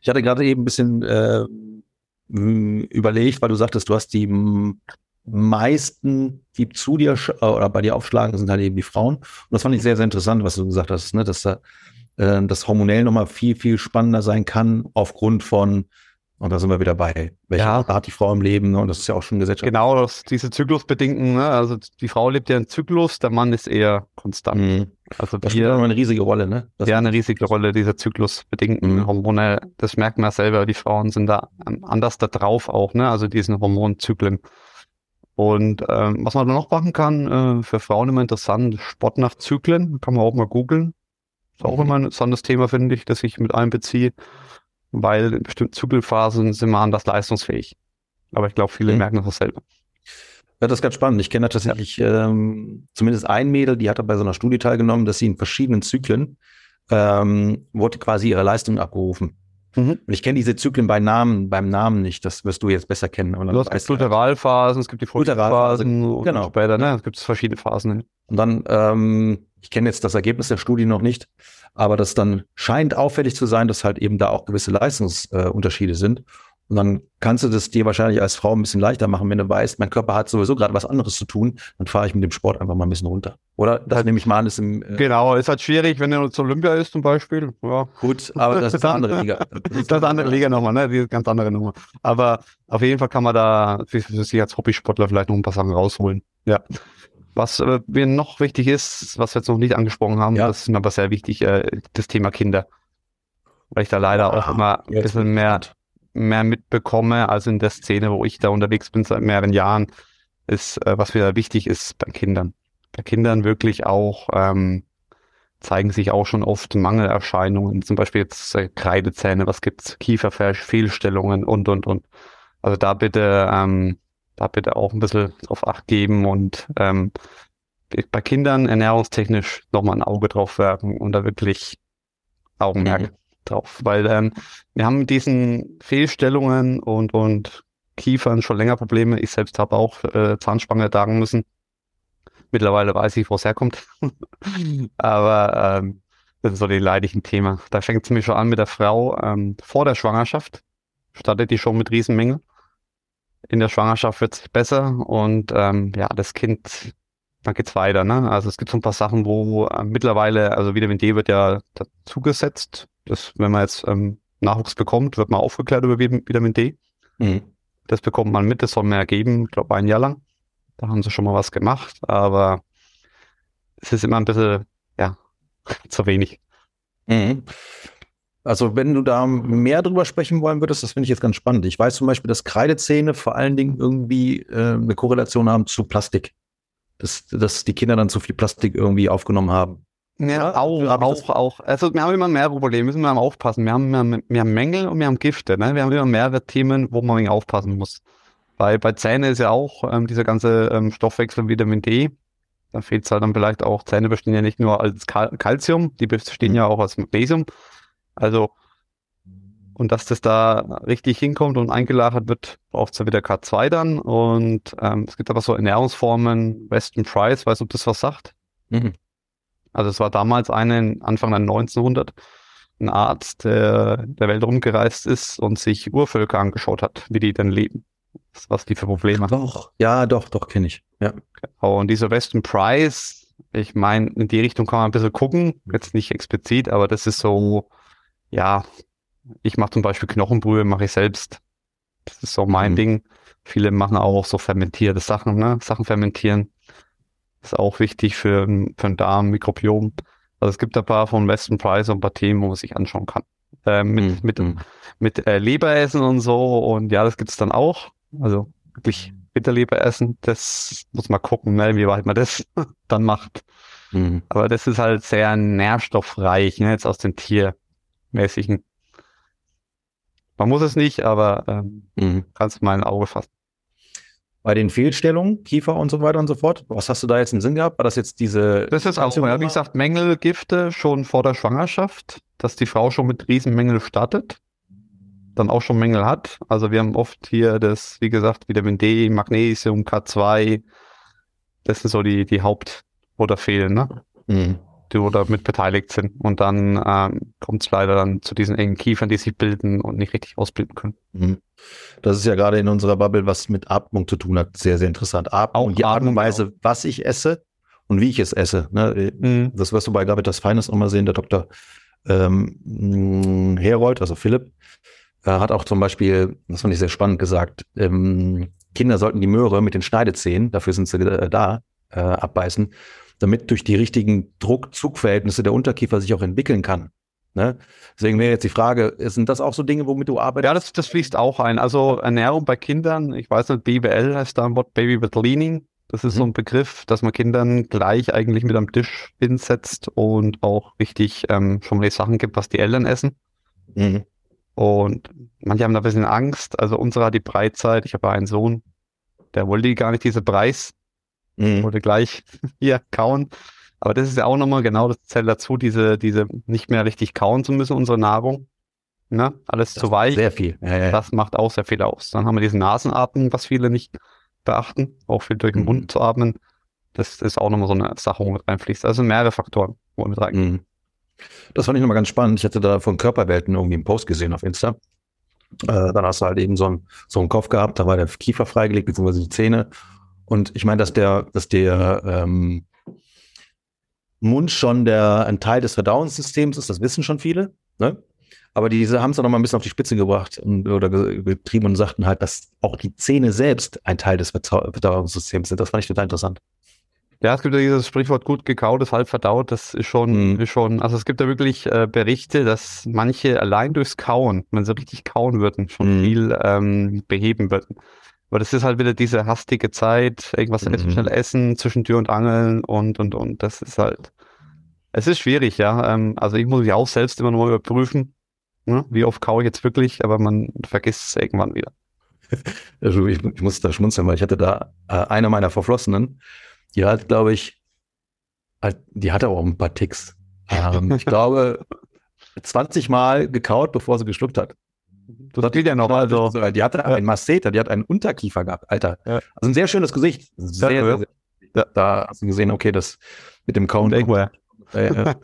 S1: ich hatte gerade eben ein bisschen äh, überlegt, weil du sagtest, du hast die meisten, die zu dir äh, oder bei dir aufschlagen, sind halt eben die Frauen. Und das fand ich sehr, sehr interessant, was du gesagt hast, ne? dass da äh, das hormonell nochmal viel, viel spannender sein kann aufgrund von und da sind wir wieder bei, welcher ja. Art die Frau im Leben, ne? und das ist ja auch schon Gesellschaft.
S2: Genau, das, diese Zyklusbedingten, ne? also die Frau lebt ja in Zyklus, der Mann ist eher konstant. Mhm.
S1: Also das spielt eine riesige Rolle, ne?
S2: Das ja, eine riesige Rolle, dieser zyklusbedingten mhm. Hormone, das merkt man ja selber, die Frauen sind da anders da drauf auch, ne? also diesen Hormonzyklen. Und ähm, was man da noch machen kann, äh, für Frauen immer interessant, Sport nach Zyklen, kann man auch mal googeln. Ist auch immer ein interessantes Thema, finde ich, das ich mit einbeziehe weil in bestimmten Zykkelphasen sind wir anders leistungsfähig. Aber ich glaube, viele mhm. merken das auch selber.
S1: Ja, das ist ganz spannend. Ich kenne tatsächlich ja. ähm, zumindest ein Mädel, die hat bei so einer Studie teilgenommen, dass sie in verschiedenen Zyklen ähm, wurde quasi ihre Leistung abgerufen. Mhm. Und ich kenne diese Zyklen bei Namen, beim Namen nicht. Das wirst du jetzt besser kennen.
S2: Und du hast Gluteralphasen, es gibt die
S1: Phasen, genau.
S2: später, ne? Es gibt verschiedene Phasen.
S1: Und dann, ähm, ich kenne jetzt das Ergebnis der Studie noch nicht, aber das dann scheint auffällig zu sein, dass halt eben da auch gewisse Leistungsunterschiede äh, sind. Und dann kannst du das dir wahrscheinlich als Frau ein bisschen leichter machen, wenn du weißt, mein Körper hat sowieso gerade was anderes zu tun, dann fahre ich mit dem Sport einfach mal ein bisschen runter. Oder das nehme ich mal an, ist im.
S2: Äh genau, ist halt schwierig, wenn er zu Olympia ist zum Beispiel.
S1: Ja. Gut, aber das ist eine andere Liga.
S2: Das ist eine andere Liga nochmal, ne? Die ganz andere Nummer. Aber auf jeden Fall kann man da für, für sich als Hobbysportler vielleicht noch ein paar Sachen rausholen. Ja. Was äh, mir noch wichtig ist, was wir jetzt noch nicht angesprochen haben, ja. das ist aber sehr wichtig, äh, das Thema Kinder. Weil ich da leider auch immer ein bisschen mehr, mehr mitbekomme, als in der Szene, wo ich da unterwegs bin seit mehreren Jahren, ist, äh, was mir wichtig ist bei Kindern. Bei Kindern wirklich auch ähm, zeigen sich auch schon oft Mangelerscheinungen, zum Beispiel jetzt äh, Kreidezähne, was gibt's, Kieferfehlstellungen und und und. Also da bitte ähm, da bitte auch ein bisschen drauf acht geben und ähm, bei Kindern ernährungstechnisch nochmal ein Auge drauf werfen und da wirklich Augenmerk. Mhm. drauf, weil ähm, wir haben mit diesen Fehlstellungen und, und Kiefern schon länger Probleme. Ich selbst habe auch äh, Zahnspange tragen müssen. Mittlerweile weiß ich, wo es herkommt. Aber ähm, das ist so die leidigen Thema. Da fängt es mir schon an mit der Frau ähm, vor der Schwangerschaft. Startet die schon mit Riesenmängel. In der Schwangerschaft wird es besser und ähm, ja, das Kind dann geht's weiter. Ne? Also es gibt so ein paar Sachen, wo äh, mittlerweile, also Vitamin D wird ja dazugesetzt. Das, wenn man jetzt ähm, Nachwuchs bekommt, wird man aufgeklärt über Vitamin D. Mhm. Das bekommt man mit, das soll mehr geben, ich glaube ein Jahr lang. Da haben sie schon mal was gemacht, aber es ist immer ein bisschen, ja, zu wenig.
S1: Mhm. Also wenn du da mehr drüber sprechen wollen würdest, das finde ich jetzt ganz spannend. Ich weiß zum Beispiel, dass Kreidezähne vor allen Dingen irgendwie äh, eine Korrelation haben zu Plastik dass, dass die Kinder dann zu viel Plastik irgendwie aufgenommen haben.
S2: Ja, auch, auch, auch. Also wir haben immer mehr Probleme, müssen wir aufpassen. Wir haben, mehr, haben Mängel und wir haben Gifte. Ne? Wir haben immer mehrere Themen, wo man aufpassen muss. Bei, bei Zähne ist ja auch ähm, dieser ganze ähm, Stoffwechsel Vitamin D. Da fehlt es halt dann vielleicht auch, Zähne bestehen ja nicht nur als Kal Calcium, die bestehen mhm. ja auch aus Magnesium. Also und dass das da richtig hinkommt und eingelagert wird, braucht es ja wieder K2 dann. Und ähm, es gibt aber so Ernährungsformen, Weston Price, weiß ob das was sagt? Mhm. Also es war damals einen, Anfang der 1900, ein Arzt, der der Welt rumgereist ist und sich Urvölker angeschaut hat, wie die denn leben. Was die für Probleme
S1: haben. Doch, ja, doch, doch, kenne ich. Ja.
S2: Und dieser Weston Price, ich meine, in die Richtung kann man ein bisschen gucken, jetzt nicht explizit, aber das ist so, ja, ich mache zum Beispiel Knochenbrühe, mache ich selbst. Das ist so mein mhm. Ding. Viele machen auch so fermentierte Sachen, ne? Sachen fermentieren. ist auch wichtig für, für den Darm, Mikrobiom. Also es gibt ein paar von Weston Price und ein paar Themen, wo man sich anschauen kann. Äh, mit mhm. mit, mhm. mit äh, Leberessen und so. Und ja, das gibt es dann auch. Also wirklich Bitterleber essen, das muss man gucken, ne, wie weit man das dann macht. Mhm. Aber das ist halt sehr nährstoffreich, ne, jetzt aus den tiermäßigen man muss es nicht, aber ähm, mhm. kannst du mal ein Auge fassen.
S1: Bei den Fehlstellungen, Kiefer und so weiter und so fort, was hast du da jetzt im Sinn gehabt? War das jetzt diese.
S2: Das ist auch, ja, wie gesagt, Mängelgifte schon vor der Schwangerschaft, dass die Frau schon mit Riesenmängel startet, dann auch schon Mängel hat. Also wir haben oft hier das, wie gesagt, Vitamin D, Magnesium, K2. Das sind so die, die Haupt- oder fehlen, ne? Mhm die oder mit beteiligt sind. Und dann ähm, kommt es leider dann zu diesen engen Kiefern, die sich bilden und nicht richtig ausbilden können. Mhm.
S1: Das ist ja gerade in unserer Bubble, was mit Atmung zu tun hat, sehr, sehr interessant. Atmung, auch die Art und Weise, auch. was ich esse und wie ich es esse. Ne? Mhm. Das wirst du bei Gabitas Feines auch mal sehen. Der Dr. Ähm, Herold, also Philipp, äh, hat auch zum Beispiel, das fand ich sehr spannend gesagt, ähm, Kinder sollten die Möhre mit den Schneidezähnen, dafür sind sie äh, da, äh, abbeißen damit durch die richtigen Druck-Zug-Verhältnisse der Unterkiefer sich auch entwickeln kann. Ne? Deswegen wäre jetzt die Frage, sind das auch so Dinge, womit du arbeitest?
S2: Ja, das, das fließt auch ein. Also Ernährung bei Kindern, ich weiß nicht, BWL heißt da ein Wort Baby with Leaning. Das ist mhm. so ein Begriff, dass man Kindern gleich eigentlich mit am Tisch hinsetzt und auch richtig ähm, schon mal die Sachen gibt, was die Eltern essen. Mhm. Und manche haben da ein bisschen Angst. Also unsere hat die Breitzeit. Ich habe einen Sohn, der wollte gar nicht diese Preis Mhm. Wurde gleich hier kauen. Aber das ist ja auch nochmal genau das zählt dazu, diese, diese nicht mehr richtig kauen zu müssen, unsere Nahrung. Ne? Alles das zu weich.
S1: Sehr viel.
S2: Ja, ja. Das macht auch sehr viel aus. Dann haben wir diesen Nasenatmen, was viele nicht beachten, auch viel durch den mhm. Mund zu atmen. Das ist auch nochmal so eine Sache, wo mit reinfließt. Also mehrere Faktoren, wo mit rein. Mhm.
S1: Das fand ich nochmal ganz spannend. Ich hatte da von Körperwelten irgendwie einen Post gesehen auf Insta. Äh, dann hast du halt eben so, ein, so einen Kopf gehabt, da war der Kiefer freigelegt, beziehungsweise die Zähne. Und ich meine, dass der, dass der ähm, Mund schon der ein Teil des Verdauungssystems ist, das wissen schon viele. Ne? Aber diese haben es auch noch mal ein bisschen auf die Spitze gebracht und, oder getrieben und sagten halt, dass auch die Zähne selbst ein Teil des Verdauungssystems sind. Das fand ich total interessant.
S2: Ja, es gibt ja dieses Sprichwort gut gekaut, ist halb verdaut. Das ist schon, mhm. ist schon, also es gibt ja wirklich äh, Berichte, dass manche allein durchs Kauen, wenn sie richtig kauen würden, schon mhm. viel ähm, beheben würden. Aber das ist halt wieder diese hastige Zeit, irgendwas mhm. schnell essen, zwischen Tür und Angeln und, und, und. Das ist halt, es ist schwierig, ja. Ähm, also ich muss mich auch selbst immer noch mal überprüfen, ne? wie oft kaue ich jetzt wirklich, aber man vergisst es irgendwann wieder.
S1: Also ich, ich muss da schmunzeln, weil ich hatte da äh, eine meiner Verflossenen, die hat, glaube ich, halt, die hatte auch ein paar Ticks. Ähm, ich glaube, 20 Mal gekaut, bevor sie geschluckt hat.
S2: Das geht ja noch. Also.
S1: Die hatte einen Masseter, die hat einen Unterkiefer gehabt, Alter. Ja. Also ein sehr schönes Gesicht. Sehr, sehr, sehr, ja. Da hast du gesehen, okay, das mit dem Count. Äh, äh,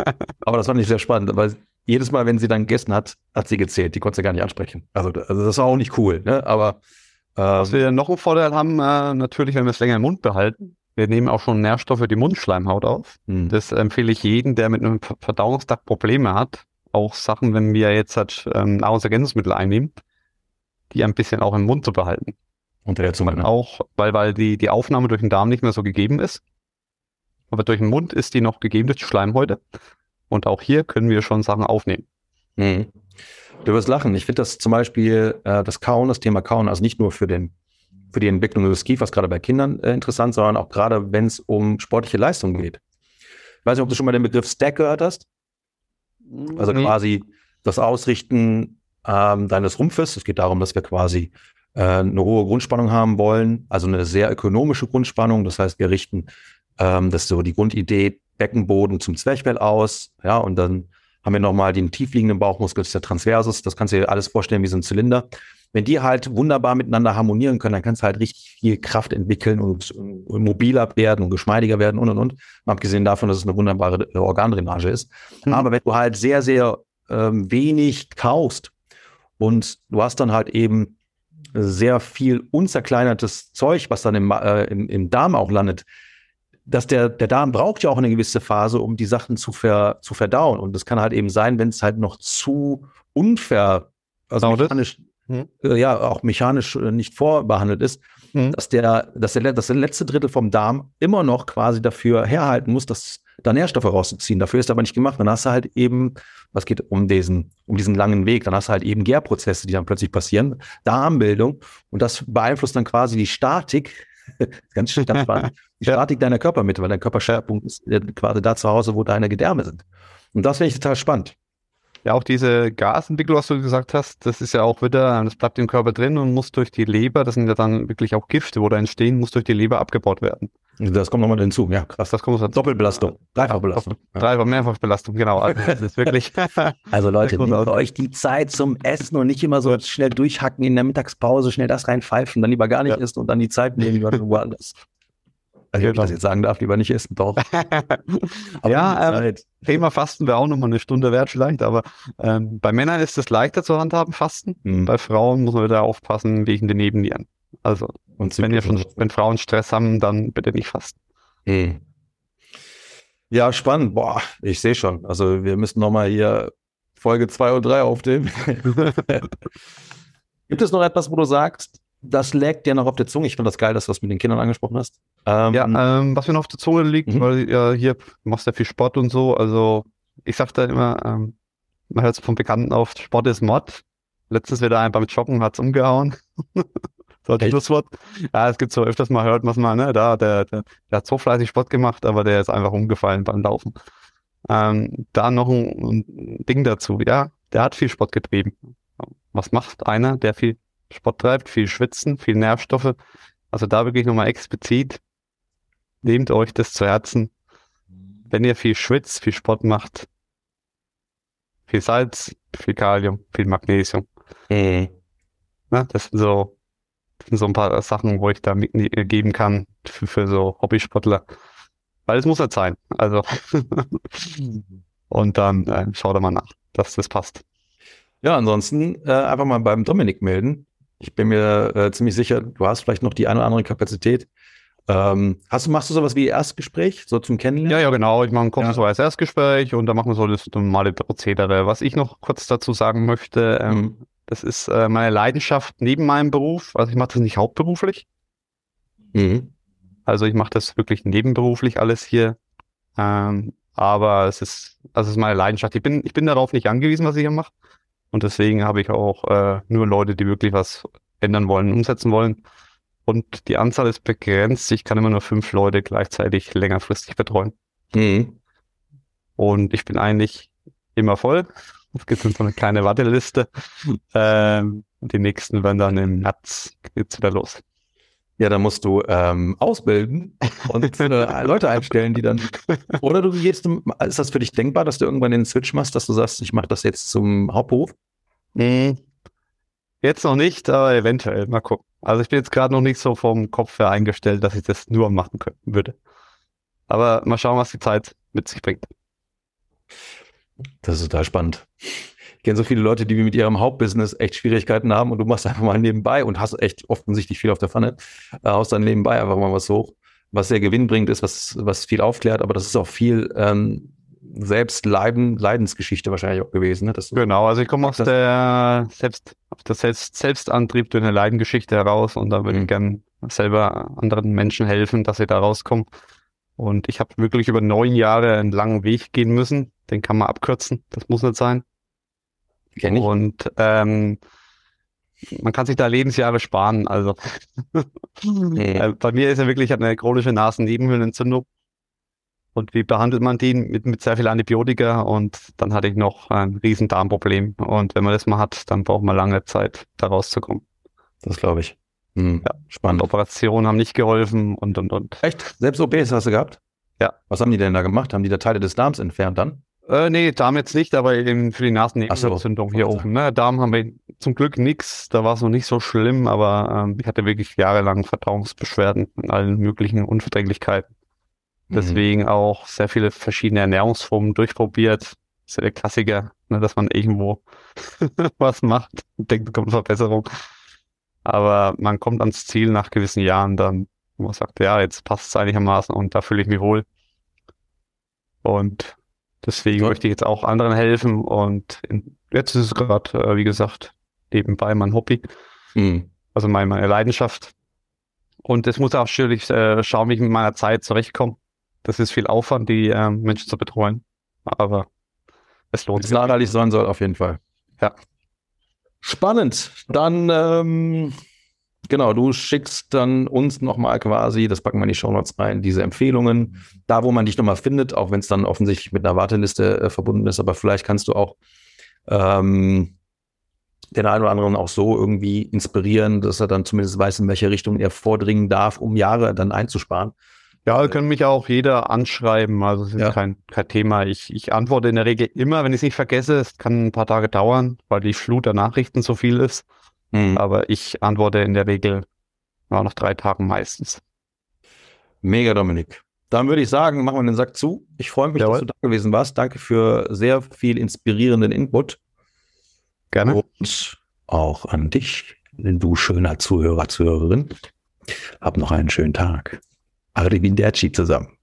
S1: aber das fand ich sehr spannend, weil jedes Mal, wenn sie dann gegessen hat, hat sie gezählt. Die konnte sie gar nicht ansprechen. Also, also das war auch nicht cool, ne? Aber
S2: ähm, was wir noch einen Vorteil haben, äh, natürlich, wenn wir es länger im Mund behalten. Wir nehmen auch schon Nährstoffe die Mundschleimhaut auf. Hm. Das empfehle ich jedem, der mit einem Verdauungstrakt Probleme hat. Auch Sachen, wenn wir jetzt halt, ähm, Nahrungsergänzungsmittel einnehmen, die ein bisschen auch im Mund zu behalten.
S1: Unter der Zunge.
S2: Ne? Auch, weil, weil die, die Aufnahme durch den Darm nicht mehr so gegeben ist. Aber durch den Mund ist die noch gegeben durch die Schleimhäute. Und auch hier können wir schon Sachen aufnehmen.
S1: Mhm. Du wirst lachen. Ich finde das zum Beispiel äh, das Kauen, das Thema Kauen, also nicht nur für den für die Entwicklung des Kiefers gerade bei Kindern äh, interessant, sondern auch gerade, wenn es um sportliche Leistung geht. Ich weiß nicht, ob du schon mal den Begriff Stack gehört hast. Also nee. quasi das Ausrichten ähm, deines Rumpfes. Es geht darum, dass wir quasi äh, eine hohe Grundspannung haben wollen, also eine sehr ökonomische Grundspannung. Das heißt, wir richten ähm, das ist so die Grundidee Beckenboden zum Zwerchfell aus, ja, und dann haben wir nochmal den tiefliegenden Bauchmuskel, das ist der Transversus, das kannst du dir alles vorstellen wie so ein Zylinder. Wenn die halt wunderbar miteinander harmonieren können, dann kannst du halt richtig viel Kraft entwickeln und, und mobiler werden und geschmeidiger werden und und und. Abgesehen davon, dass es eine wunderbare Organdrainage ist. Mhm. Aber wenn du halt sehr, sehr ähm, wenig kaust und du hast dann halt eben sehr viel unzerkleinertes Zeug, was dann im, äh, im, im Darm auch landet, dass der, der Darm braucht ja auch eine gewisse Phase, um die Sachen zu, ver, zu verdauen. Und das kann halt eben sein, wenn es halt noch zu unfair, also mechanisch, hm. äh, ja, auch mechanisch äh, nicht vorbehandelt ist, hm. dass, der, dass, der, dass der letzte Drittel vom Darm immer noch quasi dafür herhalten muss, dass da Nährstoffe rauszuziehen. Dafür ist aber nicht gemacht. Dann hast du halt eben, was geht um diesen, um diesen langen Weg, dann hast du halt eben Gärprozesse, die dann plötzlich passieren, Darmbildung und das beeinflusst dann quasi die Statik ganz schön spannend. Die Statik deiner Körpermitte, weil dein Körperschwerpunkt ist quasi da zu Hause, wo deine Gedärme sind. Und das finde ich total spannend.
S2: Ja, auch diese Gasentwicklung, was du gesagt hast, das ist ja auch wieder, das bleibt im Körper drin und muss durch die Leber, das sind ja dann wirklich auch Gifte, wo da entstehen, muss durch die Leber abgebaut werden.
S1: Das kommt nochmal hinzu, ja,
S2: krass. Das kommt
S1: Doppelbelastung,
S2: Dreifachbelastung. Ja. Dreifach, Mehrfachbelastung, genau. Also das ist wirklich.
S1: also Leute, nehmt euch die Zeit zum Essen und nicht immer so schnell durchhacken in der Mittagspause, schnell das reinpfeifen, dann lieber gar nicht ja. essen und dann die Zeit nehmen, lieber woanders. Also, genau. ich das jetzt sagen darf, lieber nicht essen, doch.
S2: ja, ähm, Thema Fasten wäre auch nochmal eine Stunde wert vielleicht, aber ähm, bei Männern ist es leichter zu handhaben, Fasten. Mhm. Bei Frauen muss man wieder aufpassen wegen den Nebennieren. Also, und wenn, ihr schon, wenn Frauen Stress haben, dann bitte nicht fasten. Mhm.
S1: Ja, spannend. Boah, ich sehe schon. Also wir müssen nochmal hier Folge 2 und 3 aufnehmen. Gibt es noch etwas, wo du sagst, das leckt dir noch auf der Zunge. Ich finde das geil, dass du das mit den Kindern angesprochen hast.
S2: Ähm, ja, ähm, was mir noch auf der Zunge liegt, mhm. weil ja hier machst du ja viel Sport und so. Also ich sag da immer, ähm, man hört es von Bekannten oft, Sport ist Mod. Letztes wieder ein beim Joggen hat's umgehauen. so das Schlusswort. Ja, es gibt so öfters mal, hört man es mal, ne, da, der, der, der hat so fleißig Sport gemacht, aber der ist einfach umgefallen beim Laufen. Ähm, da noch ein, ein Ding dazu, ja, der hat viel Sport getrieben. Was macht einer, der viel Sport treibt, viel Schwitzen, viel Nervstoffe. Also da wirklich nochmal explizit, nehmt euch das zu Herzen. Wenn ihr viel schwitzt, viel Sport macht, viel Salz, viel Kalium, viel Magnesium. Mhm. Na, das sind so, das sind so ein paar Sachen, wo ich da mitgeben kann für, für so Hobbysportler. Weil es muss halt sein. Also. und dann äh, schaut da mal nach, dass das passt.
S1: Ja, ansonsten äh, einfach mal beim Dominik melden. Ich bin mir äh, ziemlich sicher, du hast vielleicht noch die eine oder andere Kapazität. Ähm, hast du, machst du sowas wie Erstgespräch, so zum Kennenlernen?
S2: Ja, ja, genau. Ich mache ein so als Erstgespräch und dann machen wir so das normale Prozedere. Was ich noch kurz dazu sagen möchte, ähm, mhm. das ist äh, meine Leidenschaft neben meinem Beruf. Also ich mache das nicht hauptberuflich. Mhm. Also ich mache das wirklich nebenberuflich alles hier. Ähm, aber es ist, also es ist meine Leidenschaft. Ich bin, ich bin darauf nicht angewiesen, was ich hier mache. Und deswegen habe ich auch äh, nur Leute, die wirklich was ändern wollen, umsetzen wollen. Und die Anzahl ist begrenzt. Ich kann immer nur fünf Leute gleichzeitig längerfristig betreuen. Mhm. Und ich bin eigentlich immer voll. Es gibt so eine kleine Warteliste. Ähm, die nächsten werden dann im März geht's wieder los.
S1: Ja, da musst du ähm, ausbilden und äh, Leute einstellen, die dann. Oder du gehst, ist das für dich denkbar, dass du irgendwann den Switch machst, dass du sagst, ich mache das jetzt zum Hauptberuf?
S2: Nee. Jetzt noch nicht, aber eventuell. Mal gucken. Also ich bin jetzt gerade noch nicht so vom Kopf her eingestellt, dass ich das nur machen können, würde. Aber mal schauen, was die Zeit mit sich bringt.
S1: Das ist total spannend kenne so viele Leute, die mit ihrem Hauptbusiness echt Schwierigkeiten haben und du machst einfach mal nebenbei und hast echt offensichtlich viel auf der Pfanne, äh, haust dann nebenbei einfach mal was hoch, was sehr gewinnbringend ist, was, was viel aufklärt, aber das ist auch viel ähm, selbst Leiden, Leidensgeschichte wahrscheinlich auch gewesen. Ne?
S2: genau, also ich komme aus der Selbst, auf der Selbst, Selbstantrieb durch eine Leidengeschichte heraus und da würde mhm. ich gern selber anderen Menschen helfen, dass sie da rauskommen. Und ich habe wirklich über neun Jahre einen langen Weg gehen müssen. Den kann man abkürzen. Das muss nicht sein.
S1: Kenn ich.
S2: Und ähm, man kann sich da Lebensjahre sparen. Also nee. Äh, bei mir ist ja wirklich eine chronische Nasennebenhöhlenentzündung. Und wie behandelt man die? Mit, mit sehr viel Antibiotika und dann hatte ich noch ein riesen Darmproblem. Und wenn man das mal hat, dann braucht man lange Zeit, da rauszukommen.
S1: Das glaube ich.
S2: Hm, ja. Spannend. Und Operationen haben nicht geholfen und und und.
S1: Echt? Selbst OPs hast du gehabt?
S2: Ja.
S1: Was haben die denn da gemacht? Haben die da Teile des Darms entfernt dann?
S2: Äh, nee, Darm jetzt nicht, aber eben für die Nasennebenentzündung so. hier oben. Ne? Darm haben wir zum Glück nichts, da war es noch nicht so schlimm, aber ähm, ich hatte wirklich jahrelang Verdauungsbeschwerden und allen möglichen Unverträglichkeiten. Mhm. Deswegen auch sehr viele verschiedene Ernährungsformen durchprobiert. Das ist ja der Klassiker, ne, dass man irgendwo was macht und denkt, kommt Verbesserung. Aber man kommt ans Ziel nach gewissen Jahren dann, wo man sagt, ja, jetzt passt es einigermaßen und da fühle ich mich wohl. Und Deswegen möchte ich jetzt auch anderen helfen und jetzt ist es gerade, äh, wie gesagt, nebenbei mein Hobby, mhm. also mein, meine Leidenschaft. Und es muss auch schwierig äh, schauen, wie ich mit meiner Zeit zurechtkomme. Das ist viel Aufwand, die äh, Menschen zu betreuen, aber es lohnt
S1: sich. Nachhaltig sein soll, auf jeden Fall.
S2: Ja.
S1: Spannend. Dann ähm, Genau, du schickst dann uns nochmal quasi, das packen wir in die Shownotes rein, diese Empfehlungen, da wo man dich nochmal findet, auch wenn es dann offensichtlich mit einer Warteliste äh, verbunden ist, aber vielleicht kannst du auch ähm, den einen oder anderen auch so irgendwie inspirieren, dass er dann zumindest weiß, in welche Richtung er vordringen darf, um Jahre dann einzusparen.
S2: Ja, können mich auch jeder anschreiben. Also es ist ja. kein, kein Thema. Ich, ich antworte in der Regel immer, wenn ich es nicht vergesse. Es kann ein paar Tage dauern, weil die Flut der Nachrichten so viel ist. Mhm. Aber ich antworte in der Regel ja, nach drei Tagen meistens.
S1: Mega, Dominik. Dann würde ich sagen, machen wir den Sack zu. Ich freue mich, Jawohl. dass du da gewesen warst. Danke für sehr viel inspirierenden Input.
S2: Gerne.
S1: Und auch an dich, du schöner Zuhörer, Zuhörerin. Hab noch einen schönen Tag. Arrivederci zusammen.